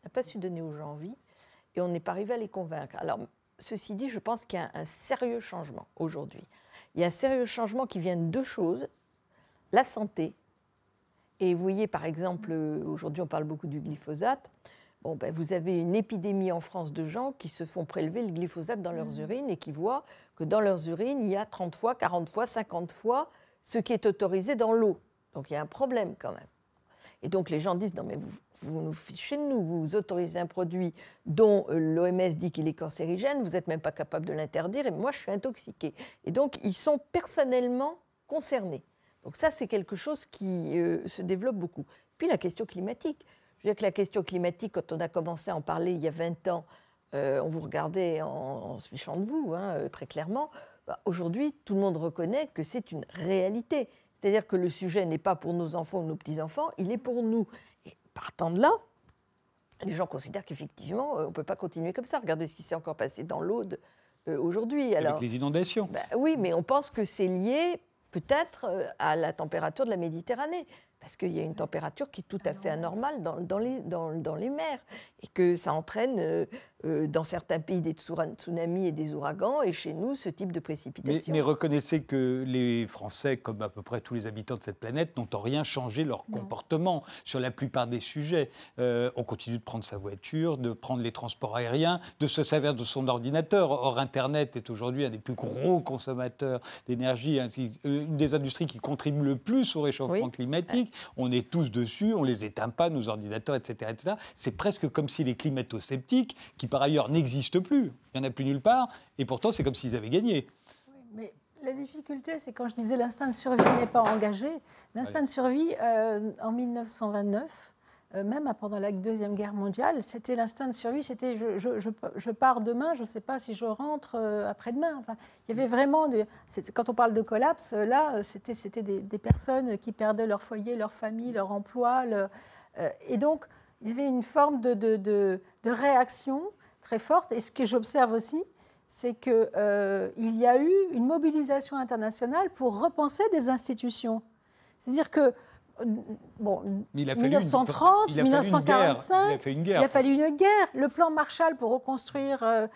On n'a pas su donner aux gens envie. Et on n'est pas arrivé à les convaincre. Alors, ceci dit, je pense qu'il y a un, sérieux changement aujourd'hui. Il y a un sérieux changement qui vient de deux choses. La santé. Et vous voyez, par exemple, aujourd'hui, on parle beaucoup du glyphosate. Bon, ben, vous avez une épidémie en France de gens qui se font prélever le glyphosate dans leurs mmh. urines et qui voient que dans leurs urines, il y a 30 fois, 40 fois, 50 fois ce qui est autorisé dans l'eau. Donc il y a un problème quand même. Et donc les gens disent non mais vous, vous nous fichez de nous, vous autorisez un produit dont euh, l'OMS dit qu'il est cancérigène, vous n'êtes même pas capable de l'interdire et moi je suis intoxiqué. Et donc ils sont personnellement concernés. Donc ça c'est quelque chose qui euh, se développe beaucoup. Puis la question climatique. Je veux dire que la question climatique, quand on a commencé à en parler il y a 20 ans, euh, on vous regardait en, se fichant de vous, hein, très clairement. Bah, aujourd'hui, tout le monde reconnaît que c'est une réalité. C'est-à-dire que le sujet n'est pas pour nos enfants ou nos petits-enfants, il est pour nous. Et partant de là, les gens considèrent qu'effectivement, euh, on ne peut pas continuer comme ça. Regardez ce qui s'est encore passé dans l'Aude euh, aujourd'hui. Avec les inondations. Ben oui, mais on pense que c'est lié peut-être euh, à la température de la Méditerranée parce qu'il y a une température qui est tout à fait anormale dans, dans, les, dans, dans les, mers et que ça entraîne euh, euh, dans certains pays des tsunamis et des ouragans et chez nous ce type de précipitation. Mais, reconnaissez que les Français, comme à peu près tous les habitants de cette planète, n'ont en rien changé leur comportement sur la plupart des sujets. Euh, on continue de prendre sa voiture, de prendre les transports aériens, de se servir de son ordinateur. Or, Internet est aujourd'hui un des plus gros consommateurs d'énergie, une des industries qui contribue le plus au réchauffement climatique on est tous dessus, on les éteint pas, nos ordinateurs, etc. etc. C'est presque comme si les climato-sceptiques, qui par ailleurs n'existent plus, il n'y en a plus nulle part, et pourtant c'est comme s'ils avaient gagné. mais la difficulté, c'est quand je disais l'instinct de survie n'est pas engagé. L'instinct de survie, euh, en 1929, euh, même pendant la Deuxième Guerre mondiale, c'était l'instinct de survie, c'était je, pars demain, je ne sais pas si je rentre euh, après-demain. Il y avait vraiment, quand on parle de collapse, euh, là, c'était des, des, personnes qui perdaient leur foyer, leur famille, leur emploi. et donc, il y avait une forme de, de, de, réaction très forte. Et ce que j'observe aussi, c'est qu'il il y a eu une mobilisation internationale pour repenser des institutions. C'est-à-dire que bon, 1930, 1945, il a fallu une guerre. Le plan Marshall pour reconstruire, euh,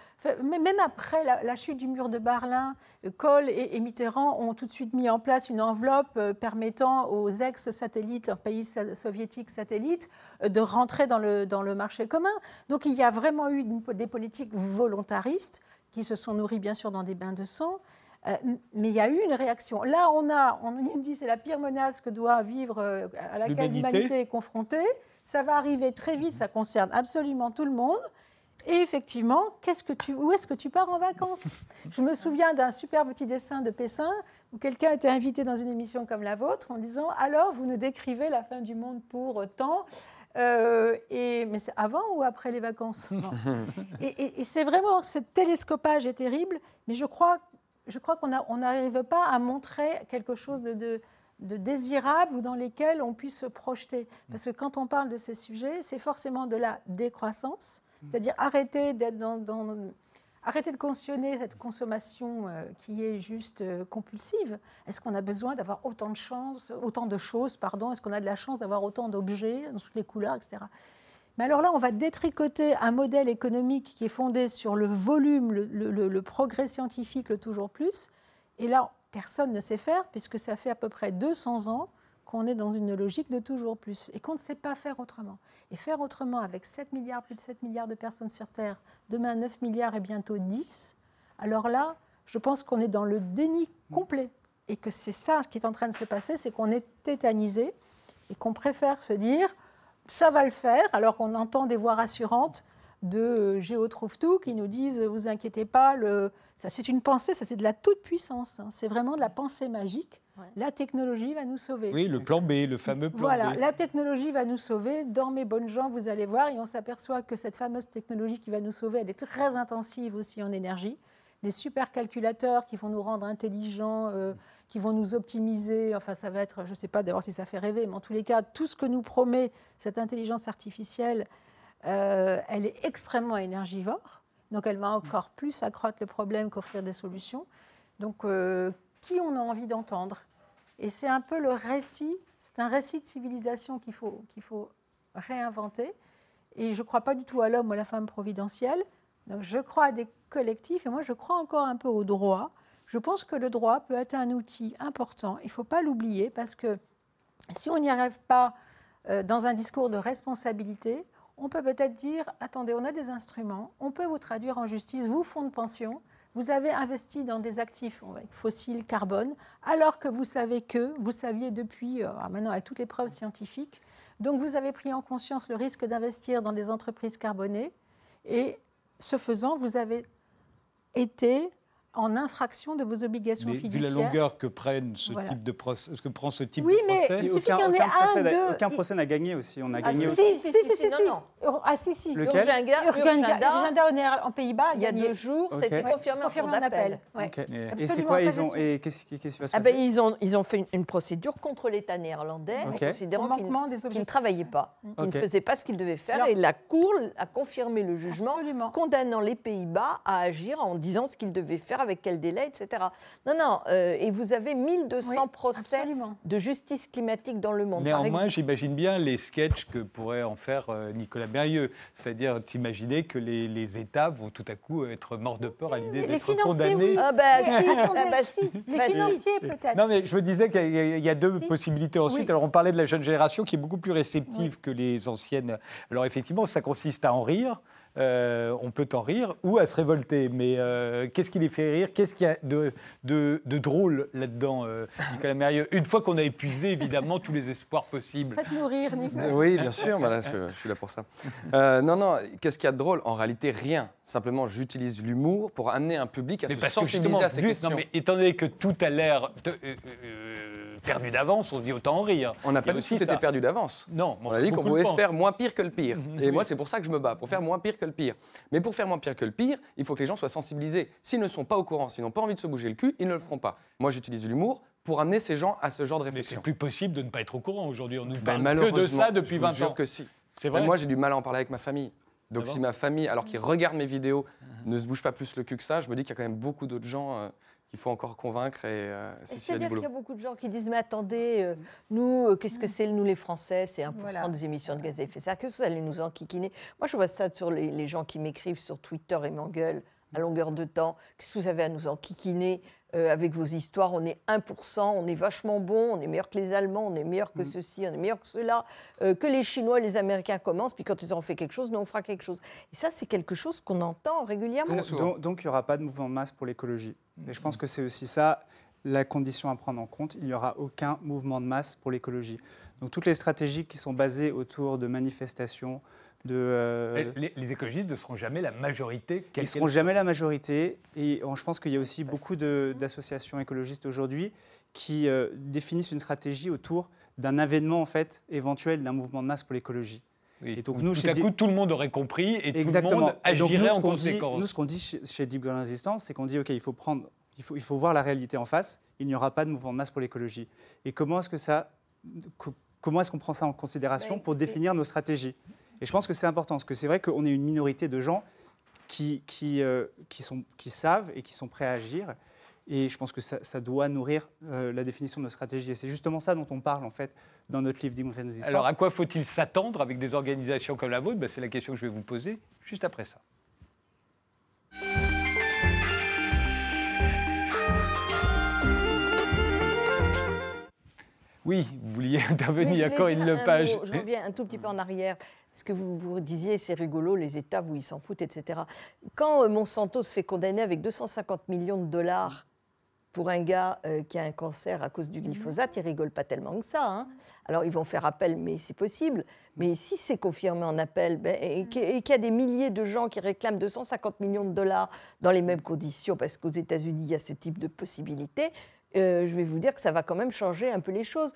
même après la, chute du mur de Berlin, euh, Kohl et, Mitterrand ont tout de suite mis en place une enveloppe euh, permettant aux ex-satellites, pays soviétiques satellites, de rentrer dans le, dans le marché commun. Donc il y a vraiment eu des politiques volontaristes qui se sont nourries bien sûr dans des bains de sang. Euh, mais il y a eu une réaction. Là, on a, on nous dit c'est la pire menace que doit vivre, euh, à laquelle l'humanité est confrontée. Ça va arriver très vite, ça concerne absolument tout le monde. Et effectivement, qu'est-ce que tu, où est-ce que tu pars en vacances? Je me souviens d'un super petit dessin de Pessin où quelqu'un était invité dans une émission comme la vôtre en disant Alors, vous nous décrivez la fin du monde pour temps euh, et, mais c'est avant ou après les vacances? Et, et c'est vraiment, ce télescopage est terrible, mais je crois je crois qu'on n'arrive pas à montrer quelque chose de, désirable ou dans lesquels on puisse se projeter. Parce que quand on parle de ces sujets, c'est forcément de la décroissance, c'est-à-dire arrêter d'être dans, Arrêter de cautionner cette consommation euh, qui est juste euh, compulsive. Est-ce qu'on a besoin d'avoir autant de chance, autant de choses, pardon? Est-ce qu'on a de la chance d'avoir autant d'objets dans toutes les couleurs, etc. Mais alors là, on va détricoter un modèle économique qui est fondé sur le volume, le, progrès scientifique, le toujours plus. Et là, personne ne sait faire, puisque ça fait à peu près 200 ans qu'on est dans une logique de toujours plus et qu'on ne sait pas faire autrement. Et faire autrement avec 7 milliards, plus de 7 milliards de personnes sur Terre, demain 9 milliards et bientôt 10, alors là, je pense qu'on est dans le déni complet et que c'est ça qui est en train de se passer, c'est qu'on est tétanisé et qu'on préfère se dire ça va le faire, alors qu'on entend des voix rassurantes de euh, Géo trouve tout qui nous disent vous inquiétez pas, le... ça c'est une pensée, ça c'est de la toute puissance, hein. c'est vraiment de la pensée magique. La technologie va nous sauver. Oui, le plan B, le fameux plan voilà, B. la technologie va nous sauver. Dormez, bonnes gens, vous allez voir. Et on s'aperçoit que cette fameuse technologie qui va nous sauver, elle est très intensive aussi en énergie. Les supercalculateurs qui vont nous rendre intelligents, euh, qui vont nous optimiser. Enfin, ça va être, je ne sais pas d'abord si ça fait rêver, mais en tous les cas, tout ce que nous promet cette intelligence artificielle, euh, elle est extrêmement énergivore. Donc, elle va encore plus accroître le problème qu'offrir des solutions. Donc, euh, qui on a envie d'entendre? Et c'est un peu le récit, c'est un récit de civilisation qu'il faut, qu'il faut réinventer. Et je ne crois pas du tout à l'homme ou à la femme providentielle. Donc, je crois à des collectifs, et moi, je crois encore un peu au droit. Je pense que le droit peut être un outil important. Il ne faut pas l'oublier parce que si on n'y arrive pas euh, dans un discours de responsabilité, on peut peut-être dire, attendez, on a des instruments, on peut vous traduire en justice, vous, fonds de pension, vous avez investi dans des actifs fossiles, carbone, alors que vous savez que, vous saviez depuis, euh, maintenant avec toutes les preuves scientifiques, donc vous avez pris en conscience le risque d'investir dans des entreprises carbonées, et ce faisant, vous avez été en infraction de vos obligations Mais fiduciaires. Vu la longueur que, prennent ce Voilà. type de procès, que prend ce type Oui, de mais procès, il suffit aucun, qu'il y en ait un, deux, aucun procès n'a gagné aussi. On a Ah, gagné si, aussi. Si, si, si, si, non, si. non. Ah si, si. Lequel Urgenda, Urgenda, Urgenda, Urgenda au Néer- en Pays-Bas, il y a deux jours, Ok. c'était confirmé en Confirmé en appel. Ouais. Et c'est Absolument, quoi ils ont et qu'est-ce qui, va se Ah passer ben, ils, ont, ils ont fait une, procédure contre l'État néerlandais, considérant Au qu'il manquement des qu'il ne travaillait pas, qu'il Ok. ne faisait pas ce qu'il devait faire. Et la Cour a confirmé le jugement, condamnant les Pays-Bas à agir en disant ce qu'ils devaient faire, avec quel délai, etc. Non, non, euh, et vous avez 1200 Oui, procès absolument. de justice climatique dans le monde. Néanmoins, j'imagine bien les sketchs que pourrait en faire euh, Nicolas Berrieux. C'est-à-dire t'imaginer que les, les États vont tout à coup être morts de peur à l'idée Les d'être financiers, condamnés. oui. Ah bah si, Attendez. ah bah si. Les Bah si. financiers, peut-être. Non, mais je me disais qu'il y a- il y a deux Si. possibilités ensuite. Oui. Alors, on parlait de la jeune génération qui est beaucoup plus réceptive que les anciennes. Alors, effectivement, ça consiste à en rire. Euh, on peut en rire ou à se révolter. Mais euh, qu'est-ce qui les fait rire? Qu'est-ce qu'il y a de, de, de drôle là-dedans, euh, Nicolas Mérieux? Une fois qu'on a épuisé, évidemment, tous les espoirs possibles. Faites-nous rire, Nicolas. Oui, bien sûr, là, je, je suis là pour ça. Euh, non, non, qu'est-ce qu'il y a de drôle? En réalité, rien. Simplement, j'utilise l'humour pour amener un public à Mais se parce que sensibiliser justement, à ces vu- questions. non, mais étant donné que tout a l'air euh, euh, perdu d'avance, on se dit autant en rire. On n'a pas dit aussi que tout ça. était perdu d'avance. Non, On a dit qu'on pouvait faire moins pire que le pire. Mhm. Et Oui. moi, c'est pour ça que je me bats, pour faire moins pire que le pire. Mais pour faire moins pire que le pire, il faut que les gens soient sensibilisés. S'ils ne sont pas au courant, s'ils n'ont pas envie de se bouger le cul, ils ne le feront pas. Moi, j'utilise l'humour pour amener ces gens à ce genre de Mais c'est réflexion. plus possible de ne pas être au courant aujourd'hui. On nous Ben, parle que de ça depuis je vous 20 jure ans. que si. C'est Ben, vrai. moi, j'ai du mal à en parler avec ma famille. Donc, Ah si ma famille, alors qu'ils regardent mes vidéos, ne se bouge pas plus le cul que ça, je me dis qu'il y a quand même beaucoup d'autres gens euh, qu'il faut encore convaincre et euh, C'est-à-dire qu'il y a beaucoup de gens qui disent Mais attendez, euh, nous, euh, qu'est-ce que c'est, nous les Français? C'est 1% Voilà. des émissions de gaz à effet de serre. Qu'est-ce que vous allez nous enquiquiner? Moi, je vois ça sur les, les gens qui m'écrivent sur Twitter et m'engueulent à longueur de temps. Qu'est-ce que vous avez à nous enquiquiner euh, avec vos histoires? On est 1%, on est vachement bon, on est meilleur que les Allemands, on est meilleur que ceci, on est meilleur que cela, euh, que les Chinois et les Américains commencent, puis quand ils auront fait quelque chose, nous, on fera quelque chose. Et ça, c'est quelque chose qu'on entend régulièrement. Donc, donc, il n'y aura pas de mouvement de masse pour l'écologie. Et je pense que c'est aussi ça la condition à prendre en compte. Il n'y aura aucun mouvement de masse pour l'écologie. Donc toutes les stratégies qui sont basées autour de manifestations, de... euh, Les, les écologistes ne seront jamais la majorité. ils ne seront jamais la majorité. Et je pense qu'il y a aussi beaucoup d'associations écologistes aujourd'hui qui euh, définissent une stratégie autour d'un avènement en fait éventuel d'un mouvement de masse pour l'écologie. Oui. Et donc, nous, tout à coup, tout le monde aurait compris et tout le Exactement. monde Et donc, nous, agirait ce en qu'on dit- conséquence. nous, ce qu'on dit chez, chez Deep Green Resistance, c'est qu'on dit OK, il faut prendre, il faut, il faut voir la réalité en face. Il n'y aura pas de mouvement de masse pour l'écologie. Et comment est-ce que ça, co- comment est-ce qu'on prend ça en considération Bah, pour définir nos stratégies? Et je pense que c'est important, parce que c'est vrai qu'on est une minorité de gens qui, qui, euh, qui, sont, qui savent et qui sont prêts à agir. Et je pense que ça, ça doit nourrir euh, la définition de nos stratégies. Et c'est justement ça dont on parle, en fait, dans notre livre Green Resistance. Alors, à quoi faut-il s'attendre avec des organisations comme la vôtre? Ben, C'est la question que je vais vous poser juste après ça. Oui, vous vouliez intervenir, Corinne Lepage. mot. Je reviens un tout petit peu en arrière, parce que vous, vous disiez, c'est rigolo, les États, vous, ils s'en foutent, etc. Quand euh, Monsanto se fait condamner avec 250 millions de dollars pour un gars euh, qui a un cancer à cause du glyphosate, ils rigolent pas tellement que ça. hein. Alors, ils vont faire appel, mais c'est possible. Mais si c'est confirmé en appel, ben, et qu'il et qu'il y a des milliers de gens qui réclament 250 millions de dollars dans les mêmes conditions, parce qu'aux États-Unis, il y a ce type de possibilité, je vais vous dire que ça va quand même changer un peu les choses.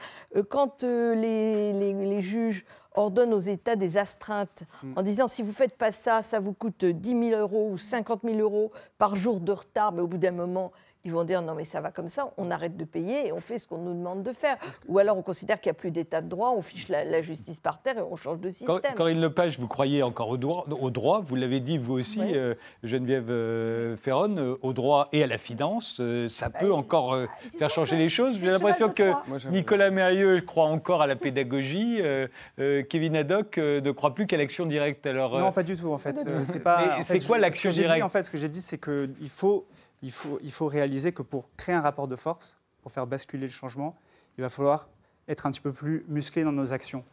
quand les, les, juges ordonnent aux États des astreintes mm. en disant si vous ne faites pas ça, ça vous coûte 10 000 euros ou 50 000 euros par jour de retard, mais au bout d'un moment, ils vont dire non mais ça va comme ça, on arrête de payer et on fait ce qu'on nous demande de faire. Ou alors on considère qu'il n'y a plus d'état de droit, on fiche la, justice par terre et on change de système. Corinne Lepage, vous croyez encore au droit, au droit vous l'avez dit vous aussi, euh, Geneviève euh, Ferron, euh, au droit et à la finance, ça bah, peut encore bah, faire changer les choses. J'ai l'impression que Nicolas Mérieux croit encore à la pédagogie, Kevin Haddock ne croit plus qu'à l'action directe. Alors, non, pas du tout en fait. c'est quoi l'action directe En fait, ce que j'ai dit, c'est qu'il faut il faut, il faut réaliser que pour créer un rapport de force, pour faire basculer le changement, il va falloir être un petit peu plus musclé dans nos actions.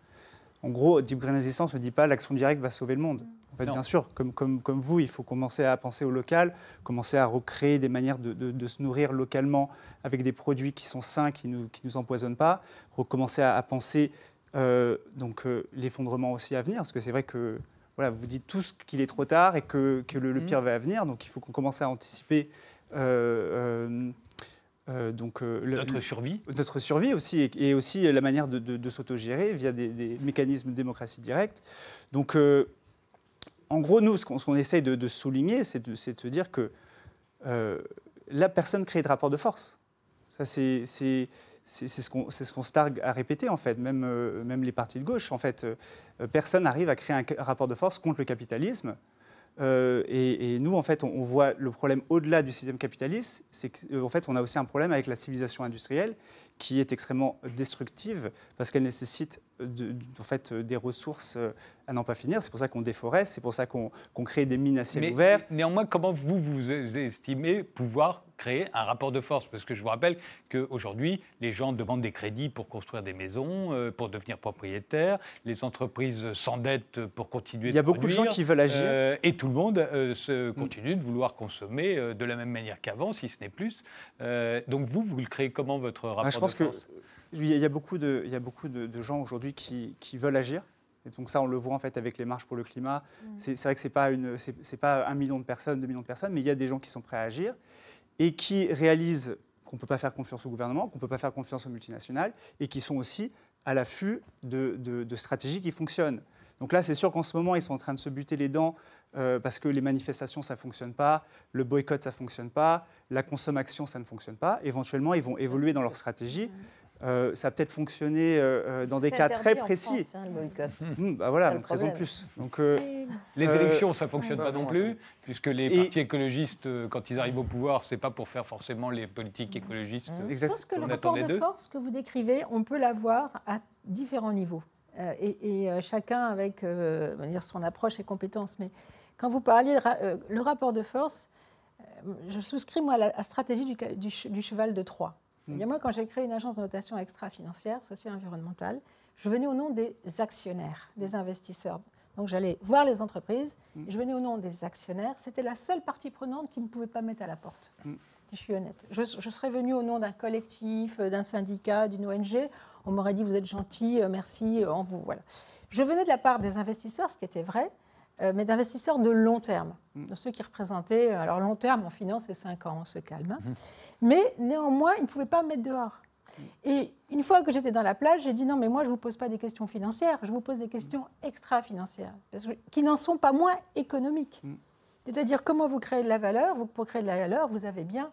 En gros, Deep Green Resistance ne dit pas l'action directe va sauver le monde. En fait, bien sûr, comme, comme, comme, vous, il faut commencer à penser au local, commencer à recréer des manières de, de, se nourrir localement avec des produits qui sont sains, qui ne nous, qui nous empoisonnent pas, recommencer à, penser euh, donc euh, l'effondrement aussi à venir, parce que c'est vrai que voilà, vous dites tous qu'il est trop tard et que, que le, le, mmh. pire va venir, donc il faut qu'on commence à anticiper euh, euh, euh, notre survie Notre survie aussi, et, aussi la manière de, s'autogérer via des, mécanismes de démocratie directe. Donc, en gros, nous, ce qu'on essaye de, souligner, c'est de, se dire que la personne crée de rapport de force. Ça, c'est ce qu'on ce qu'on se targue à répéter, en fait, même, même les partis de gauche. En fait, personne n'arrive à créer un rapport de force contre le capitalisme. Euh, et, nous, en fait, on, voit le problème au-delà du système capitaliste, c'est qu'en euh, fait, on a aussi un problème avec la civilisation industrielle qui est extrêmement destructive parce qu'elle nécessite en fait, des ressources euh, à n'en pas finir. C'est pour ça qu'on déforeste, c'est pour ça qu'on crée des mines à ciel ouvert. Néanmoins, comment vous, vous estimez pouvoir créer un rapport de force Parce que je vous rappelle qu'aujourd'hui, les gens demandent des crédits pour construire des maisons, euh, pour devenir propriétaires, les entreprises s'endettent pour continuer Il y a beaucoup de gens qui veulent agir. Euh, et tout le monde se continue de vouloir consommer de la même manière qu'avant, si ce n'est plus. donc vous, vous le créez comment, votre rapport ah, de force? il y a beaucoup de, il y a beaucoup de, gens aujourd'hui qui, veulent agir. Et donc ça, on le voit en fait avec les marches pour le climat. Mm. C'est vrai que ce n'est pas, une, pas un million de personnes, deux millions de personnes, mais il y a des gens qui sont prêts à agir et qui réalisent qu'on ne peut pas faire confiance au gouvernement, qu'on ne peut pas faire confiance aux multinationales, et qui sont aussi à l'affût de, stratégies qui fonctionnent. Donc là, c'est sûr qu'en ce moment, ils sont en train de se buter les dents euh, parce que les manifestations, ça ne fonctionne pas, le boycott, ça ne fonctionne pas, la consommation, ça ne fonctionne pas. Éventuellement, ils vont évoluer dans leur stratégie. Euh, ça a peut-être fonctionné euh, euh, dans des cas très précis. France, hein, le boycott. Mmh, bah voilà, donc raison plus. Donc, les élections, ça ne fonctionne pas non plus, puisque les partis écologistes, quand ils arrivent au pouvoir, ce n'est pas pour faire forcément les politiques écologistes. Mmh. Je pense que le rapport de force que vous décrivez, on peut l'avoir à différents niveaux. et, chacun avec dire son approche et compétences. Mais quand vous parliez le rapport de force, je souscris moi à la stratégie du, du cheval de Troie. Mm. moi, quand j'ai créé une agence de notation extra-financière, sociale et environnementale, je venais au nom des actionnaires, des investisseurs. Donc j'allais voir les entreprises, mm. je venais au nom des actionnaires. C'était la seule partie prenante qui ne pouvait pas mettre à la porte, mm. si je suis honnête. Je, serais venue au nom d'un collectif, d'un syndicat, d'une ONG. On m'aurait dit, vous êtes gentil, euh, merci, en vous. Voilà. Je venais de la part des investisseurs, ce qui était vrai, euh, mais d'investisseurs de long terme, mm. de ceux qui représentaient, euh, alors long terme en finance, c'est 5 ans, on se calme, mm-hmm. mais néanmoins, ils ne pouvaient pas me mettre dehors. Mm. Et une fois que j'étais dans la plage, j'ai dit non, mais moi, je ne vous pose pas des questions financières, je vous pose des questions extra-financières, qui n'en sont pas moins économiques. Mm. C'est-à-dire, comment vous créez de la valeur vous, Pour créer de la valeur, vous avez bien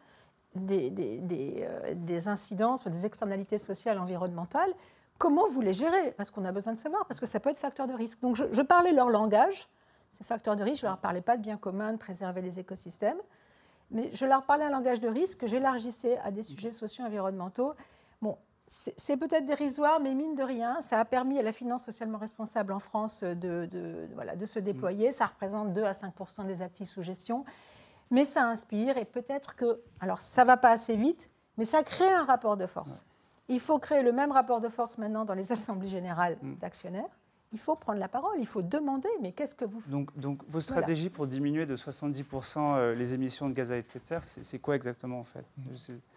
des, des, des, euh, des incidences, des externalités sociales, environnementales. Comment vous les gérez? Parce qu'on a besoin de savoir, parce que ça peut être facteur de risque. Donc, je, je parlais leur langage, ces facteurs de risque, je ne leur parlais pas de bien commun, de préserver les écosystèmes, mais je leur parlais un langage de risque que j'élargissais à des sujets socio-environnementaux. Bon, c'est peut-être dérisoire, mais mine de rien, ça a permis à la finance socialement responsable en France de, voilà, de se déployer. Ça représente 2 à 5 des actifs sous gestion. Mais ça inspire et peut-être que, alors ça ne va pas assez vite, mais ça crée un rapport de force. Il faut créer le même rapport de force maintenant dans les assemblées générales mm. d'actionnaires il faut prendre la parole, il faut demander, mais qu'est-ce que vous faites donc, donc, vos stratégies pour diminuer de 70% euh, les émissions de gaz à effet de serre, c'est quoi exactement en fait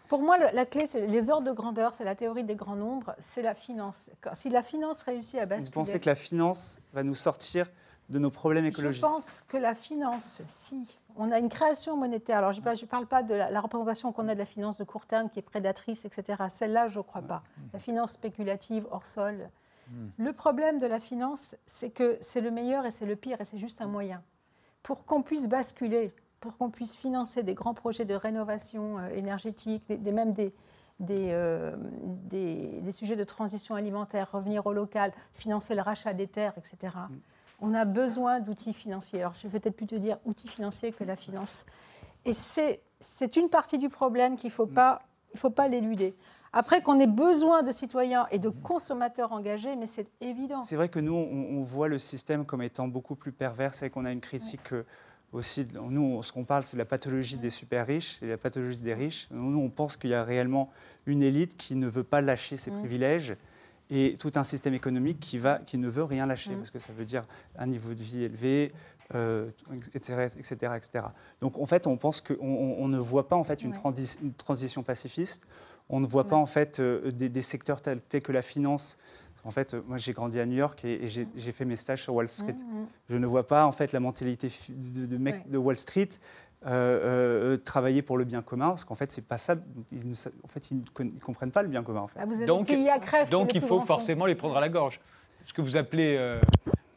Pour moi, la clé, c'est les ordres de grandeur, c'est la théorie des grands nombres, c'est la finance. Si la finance réussit à basculer... Vous pensez que la finance va nous sortir de nos problèmes écologiques Je pense que la finance, si on a une création monétaire. Alors, je ne parle pas de la, représentation qu'on a de la finance de court terme qui est prédatrice, etc. Celle-là, je ne crois pas. La finance spéculative hors sol. Hmm. Le problème de la finance, c'est que c'est le meilleur et c'est le pire et c'est juste un moyen. Pour qu'on puisse basculer, pour qu'on puisse financer des grands projets de rénovation euh, énergétique, des, même des, euh, des, des, sujets de transition alimentaire, revenir au local, financer le rachat des terres, etc on a besoin d'outils financiers. Alors, je vais peut-être plus te dire outils financiers que la finance. Et c'est une partie du problème qu'il ne faut pas il ne faut pas l'éluder. Après qu'on ait besoin de citoyens et de consommateurs engagés, mais c'est évident. C'est vrai que nous, on, voit le système comme étant beaucoup plus pervers. C'est qu'on a une critique aussi. Nous, ce qu'on parle, c'est la pathologie des super riches et la pathologie des riches. Nous, on pense qu'il y a réellement une élite qui ne veut pas lâcher ses privilèges et tout un système économique qui, va, qui ne veut rien lâcher, parce que ça veut dire un niveau de vie élevé, euh, etc., etc., etc., Donc en fait, on pense qu'on on ne voit pas en fait une, transition pacifiste, on ne voit pas en fait euh, des, secteurs tels, que la finance. En fait, moi j'ai grandi à New York et, j'ai fait mes stages sur Wall Street. Mm, mm. Je ne vois pas en fait la mentalité de, de, de Wall Street euh, euh, travailler pour le bien commun, parce qu'en fait, c'est pas ça. Ils en fait, ils ne comprennent pas le bien commun. En fait. Ah, donc, donc il faut forcément les prendre à la gorge. Ce que vous appelez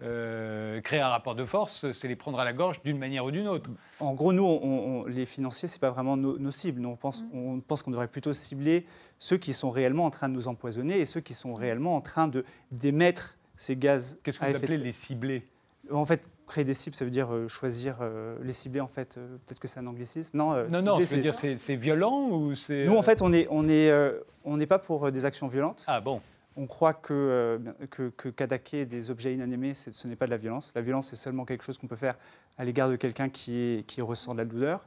euh, créer un rapport de force, c'est les prendre à la gorge d'une manière ou d'une autre. En gros, nous, on, les financiers, c'est pas vraiment nos, cibles. Nous, on pense, mm. on pense qu'on devrait plutôt cibler ceux qui sont réellement en train de nous empoisonner et ceux qui sont réellement en train de d'émettre ces gaz. Qu'est-ce que vous appelez les cibler? En fait, créer des cibles, ça veut dire euh, choisir euh, les cibler, en fait. Euh, peut-être que c'est un anglicisme. Non, non, non, je veux dire, c'est violent ou c'est. Nous, en fait, on n'est on est, on n'est pas pour des actions violentes. Ah bon on croit que, que, que des objets inanimés, ce n'est pas de la violence. La violence, c'est seulement quelque chose qu'on peut faire à l'égard de quelqu'un qui, qui ressent de la douleur.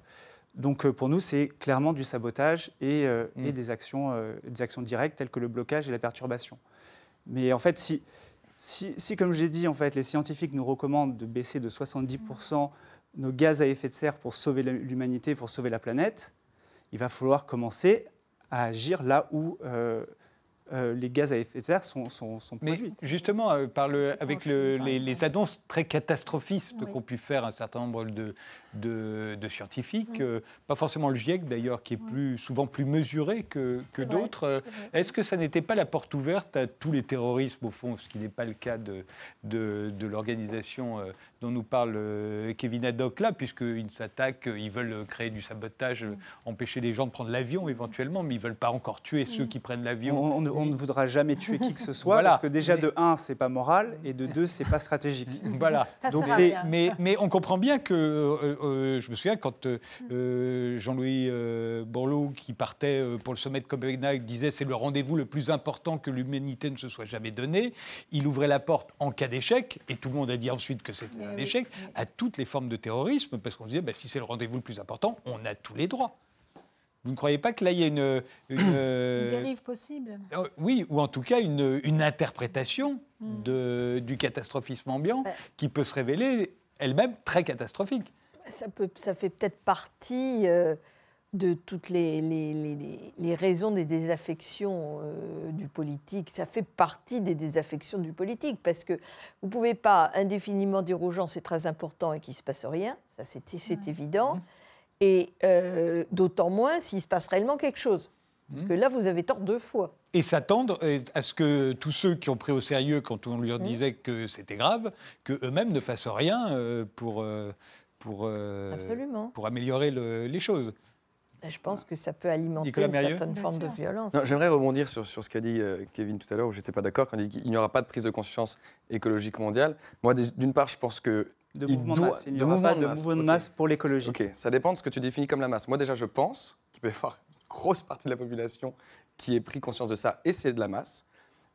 Donc pour nous, c'est clairement du sabotage et, et mm. des, actions, des actions directes telles que le blocage et la perturbation. Mais en fait, si, si, comme j'ai dit, en fait, les scientifiques nous recommandent de baisser de 70% nos gaz à effet de serre pour sauver l'humanité, pour sauver la planète, il va falloir commencer à agir là où euh, euh, les gaz à effet de serre sont, sont, produits. Mais justement, euh, par le, avec le, les, annonces très catastrophistes qu'ont pu faire un certain nombre de, de, scientifiques, euh, pas forcément le GIEC d'ailleurs, qui est plus, souvent plus mesuré que, que d'autres, est-ce que ça n'était pas la porte ouverte à tous les terrorismes au fond, ce qui n'est pas le cas de, de, de l'organisation dont nous parle Kevin Haddock là, puisqu'ils s'attaquent, ils veulent créer du sabotage, empêcher les gens de prendre l'avion éventuellement, mais ils ne veulent pas encore tuer ceux qui prennent l'avion. On ne voudra jamais tuer qui que ce soit, parce que déjà, de un, c'est pas moral, et de deux, c'est pas stratégique. Voilà. Donc mais, mais on comprend bien que, euh, euh, je me souviens quand euh, Jean-Louis Borloo, qui partait pour le sommet de Copenhague, disait c'est le rendez-vous le plus important que l'humanité ne se soit jamais donné, il ouvrait la porte en cas d'échec, et tout le monde a dit ensuite que c'était un échec, à toutes les formes de terrorisme, parce qu'on disait bah, si c'est le rendez-vous le plus important, on a tous les droits. Vous ne croyez pas que là, il y a une... Une, euh, dérive possible. euh, Oui, ou en tout cas une, une interprétation de, du catastrophisme ambiant qui peut se révéler elle-même très catastrophique. Ça, peut, ça fait peut-être partie euh, de toutes les, les, les, raisons des désaffections du politique. Ça fait partie des désaffections du politique parce que vous ne pouvez pas indéfiniment dire aux gens c'est très important et qu'il ne se passe rien, ça c'est évident. Et euh, d'autant moins s'il se passe réellement quelque chose. Parce mmh. que là, vous avez tort deux fois. Et s'attendre euh, à ce que tous ceux qui ont pris au sérieux quand on leur mmh. disait que c'était grave, qu'eux-mêmes ne fassent rien euh, pour, pour, pour améliorer les choses. Je pense que ça peut alimenter une certaine forme de violence. J'aimerais rebondir sur, sur ce qu'a dit Kevin tout à l'heure, où j'étais pas d'accord, quand il dit qu'il n'y aura pas de prise de conscience écologique mondiale. Moi, d'une part, je pense que de mouvement de masse. Il n'y aura pas de mouvement de masse pour l'écologie. Ok, ça dépend de ce que tu définis comme la masse. Moi, déjà, je pense qu'il peut y avoir une grosse partie de la population qui ait pris conscience de ça, et c'est de la masse.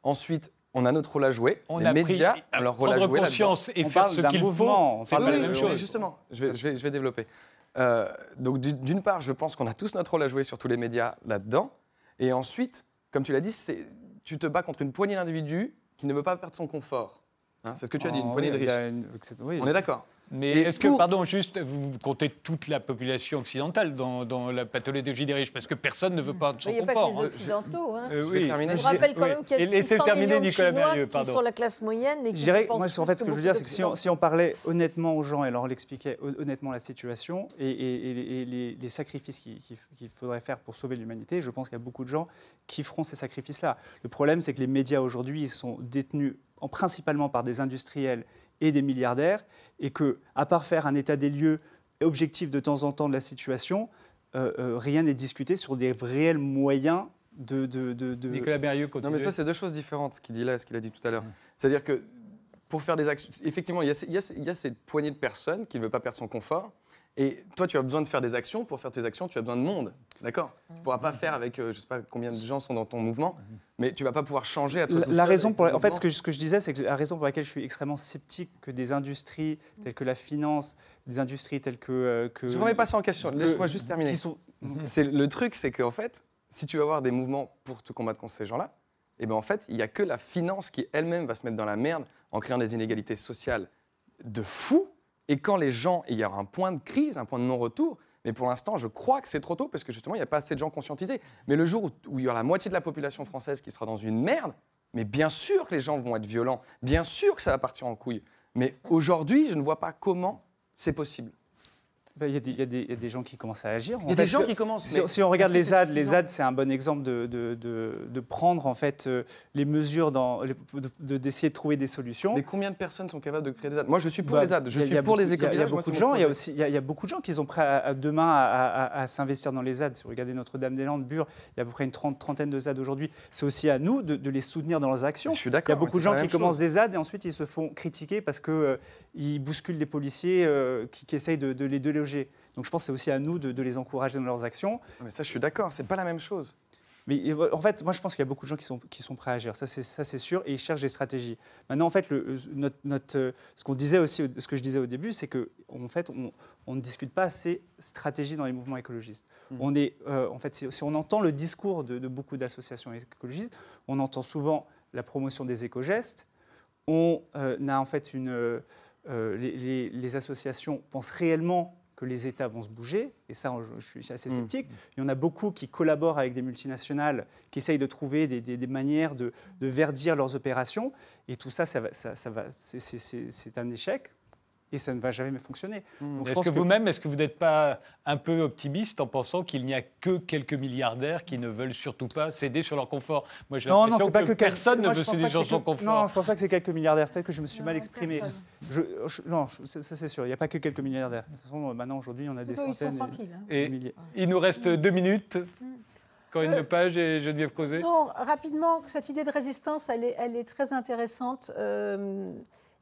Ensuite, on a notre rôle à jouer. On les a médias pris, leur rôle à jouer. conscience et faire ce qu'il faut, c'est pas la même chose. Justement, je vais, je vais, je vais développer. Euh, donc, d'une part, je pense qu'on a tous notre rôle à jouer sur tous les médias là-dedans. Et ensuite, comme tu l'as dit, tu te bats contre une poignée d'individus qui ne veut pas perdre son confort. Hein, c'est ce que tu as dit, une oh, poignée de riches. On est d'accord. Mais est-ce que, pardon, juste, vous comptez toute la population occidentale dans, la pathologie des riches Parce que personne ne veut pas de son confort. Il n'y a pas que les Occidentaux. Hein. Euh, oui. Je rappelle quand même qu'il y a 600 millions de Chinois qui sont la classe moyenne. Et qui moi, en fait, ce que je veux dire, c'est que si on, parlait honnêtement aux gens et leur expliquait honnêtement la situation et, les, sacrifices qu'il faudrait faire pour sauver l'humanité, je pense qu'il y a beaucoup de gens qui feront ces sacrifices-là. Le problème, c'est que les médias aujourd'hui sont détenus en, principalement par des industriels et des milliardaires, et que, à part faire un état des lieux objectif de temps en temps de la situation, euh, euh, rien n'est discuté sur des réels moyens de. de, de, Nicolas Non, mais ça, c'est deux choses différentes, ce qu'il dit là et ce qu'il a dit tout à l'heure. C'est-à-dire que pour faire des actions. Effectivement, il y, a, il, y a, cette poignée de personnes qui ne veulent pas perdre son confort. Et toi, tu as besoin de faire des actions. Pour faire tes actions, tu as besoin de monde. D'accord? Tu ne pourras pas faire avec, euh, je ne sais pas combien de gens sont dans ton mouvement, mais tu ne vas pas pouvoir changer à toi La, raison pour, en fait, ce que, ce que je disais, c'est que la raison pour laquelle je suis extrêmement sceptique que des industries telles que la finance, des industries telles que. Euh, que je ne remets pas ça en question. Laisse-moi juste terminer. Sont... c'est, le truc, c'est qu'en fait, si tu veux avoir des mouvements pour te combattre contre ces gens-là, eh ben en fait, il n'y a que la finance qui elle-même va se mettre dans la merde en créant des inégalités sociales de fou. Et quand les gens, il y aura un point de crise, un point de non-retour, mais pour l'instant, je crois que c'est trop tôt parce que justement, il n'y a pas assez de gens conscientisés. Mais le jour où, il y aura la moitié de la population française qui sera dans une merde, mais bien sûr que les gens vont être violents, bien sûr que ça va partir en couille. Mais aujourd'hui, je ne vois pas comment c'est possible. Bah, il y, a des gens qui commencent à agir. Il y a des gens qui commencent. Si, on regarde les ZAD, les ZAD, c'est un bon exemple de, de, prendre en fait euh, les mesures, d'essayer de, trouver des solutions. Mais combien de personnes sont capables de créer des ZAD Moi, je suis pour bah, les ZAD. Je suis pour les écoles. Il y a, beaucoup de gens. Il y a aussi, il y, a, beaucoup de gens qui sont prêts à, demain à, s'investir dans les ZAD. Si vous regardez Notre-Dame-des-Landes, Bure, il y a à peu près une trentaine de ZAD aujourd'hui. C'est aussi à nous de, les soutenir dans leurs actions. Je suis d'accord. Il y a beaucoup de gens qui commencent des ZAD et ensuite ils se font critiquer parce qu'ils euh, bousculent les policiers euh, qui, qui, essayent de, les déloger. Donc je pense que c'est aussi à nous de, les encourager dans leurs actions. Mais ça, je suis d'accord, c'est pas la même chose. Mais en fait, moi, je pense qu'il y a beaucoup de gens qui sont, qui sont prêts à agir, ça c'est sûr, et ils cherchent des stratégies. Maintenant, en fait, le, notre, notre, ce qu'on disait aussi, ce que je disais au début, c'est que en fait, on, on, ne discute pas assez stratégie dans les mouvements écologistes. Mmh. On est, euh, en fait, si, on entend le discours de, beaucoup d'associations écologistes, on entend souvent la promotion des éco-gestes. On euh, a en fait une, euh, les, les, les associations pensent réellement que les États vont se bouger, et ça, je suis assez mm. sceptique. Il y en a beaucoup qui collaborent avec des multinationales, qui essayent de trouver des, manières de, verdir leurs opérations, et tout ça, ça, ça, c'est un échec et ça ne va jamais fonctionner. Mmh. Est-ce que, vous-même, est-ce que vous n'êtes pas un peu optimiste en pensant qu'il n'y a que quelques milliardaires qui ne veulent surtout pas céder sur leur confort? Moi, j'ai l'impression que, pas que, personne ne veut céder sur son confort. Non, je ne pense pas que c'est quelques milliardaires. Peut-être que je me suis mal exprimé. Je, non, ça c'est sûr. Il n'y a pas que quelques milliardaires. De toute façon, maintenant, aujourd'hui, on a des centaines et, hein. et Il nous reste deux minutes. Mmh. Corinne euh, Lepage et Geneviève Causé Non, rapidement, cette idée de résistance, elle est, elle est très intéressante. Euh,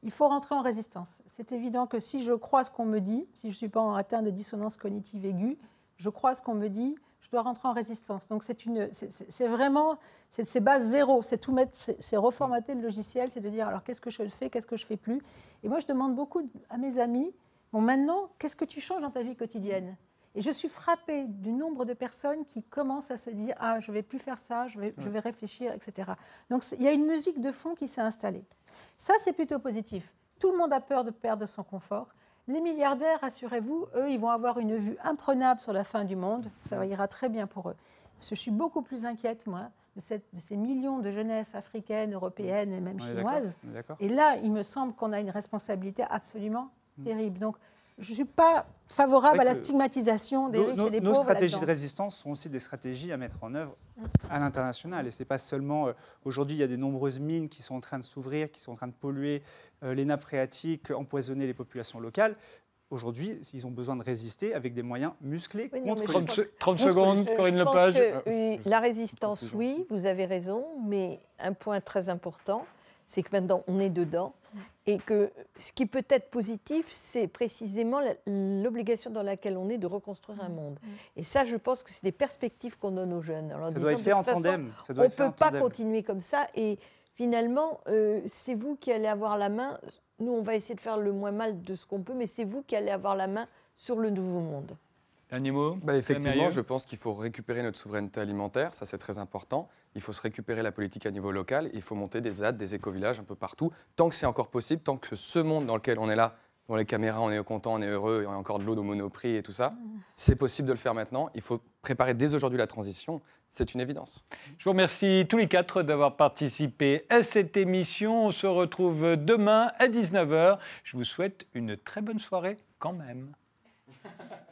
il faut rentrer en résistance. C'est évident que si je crois ce qu'on me dit, si je ne suis pas atteint de dissonance cognitive aiguë, je crois ce qu'on me dit, je dois rentrer en résistance. Donc c'est vraiment, c'est base zéro, c'est tout mettre, c'est reformater le logiciel, c'est de dire alors qu'est-ce que je fais, qu'est-ce que je fais plus? Et moi je demande beaucoup à mes amis, bon maintenant, qu'est-ce que tu changes dans ta vie quotidienne? Et je suis frappée du nombre de personnes qui commencent à se dire Ah, je ne vais plus faire ça, je vais, je vais réfléchir, etc. Donc il y a une musique de fond qui s'est installée. Ça, c'est plutôt positif. Tout le monde a peur de perdre son confort. Les milliardaires, rassurez-vous, eux, ils vont avoir une vue imprenable sur la fin du monde. Ça ira très bien pour eux. Je suis beaucoup plus inquiète, moi, de, cette, de ces millions de jeunesses africaines, européennes et même chinoises. Et là, il me semble qu'on a une responsabilité absolument mm. terrible. Donc, je ne suis pas favorable à la stigmatisation des riches et des pauvres. Nos stratégies de résistance sont aussi des stratégies à mettre en œuvre à l'international. Et ce n'est pas seulement. Euh, aujourd'hui, il y a des nombreuses mines qui sont en train de s'ouvrir, qui sont en train de polluer euh, les nappes phréatiques, empoisonner les populations locales. Aujourd'hui, ils ont besoin de résister avec des moyens musclés contre 30, 30 secondes, Corinne Lepage. Que, la résistance, oui, vous avez raison, mais un point très important, c'est que maintenant on est dedans et que ce qui peut être positif, c'est précisément l'obligation dans laquelle on est de reconstruire un monde. Et ça, je pense que c'est des perspectives qu'on donne aux jeunes. ça doit être fait en tandem. on ne peut pas continuer comme ça. Et finalement, euh, c'est vous qui allez avoir la main. Nous, on va essayer de faire le moins mal de ce qu'on peut, mais c'est vous qui allez avoir la main sur le nouveau monde. Dernier mot bah, Effectivement, je pense qu'il faut récupérer notre souveraineté alimentaire, ça c'est très important. Il faut se récupérer la politique à niveau local, il faut monter des ZAD, des éco-villages un peu partout, tant que c'est encore possible, tant que ce monde dans lequel on est là Dans les caméras, on est content, on est heureux, il y a encore de l'eau au monoprix et tout ça. C'est possible de le faire maintenant. Il faut préparer dès aujourd'hui la transition. C'est une évidence. Je vous remercie tous les quatre d'avoir participé à cette émission. On se retrouve demain à 19h. Je vous souhaite une très bonne soirée quand même.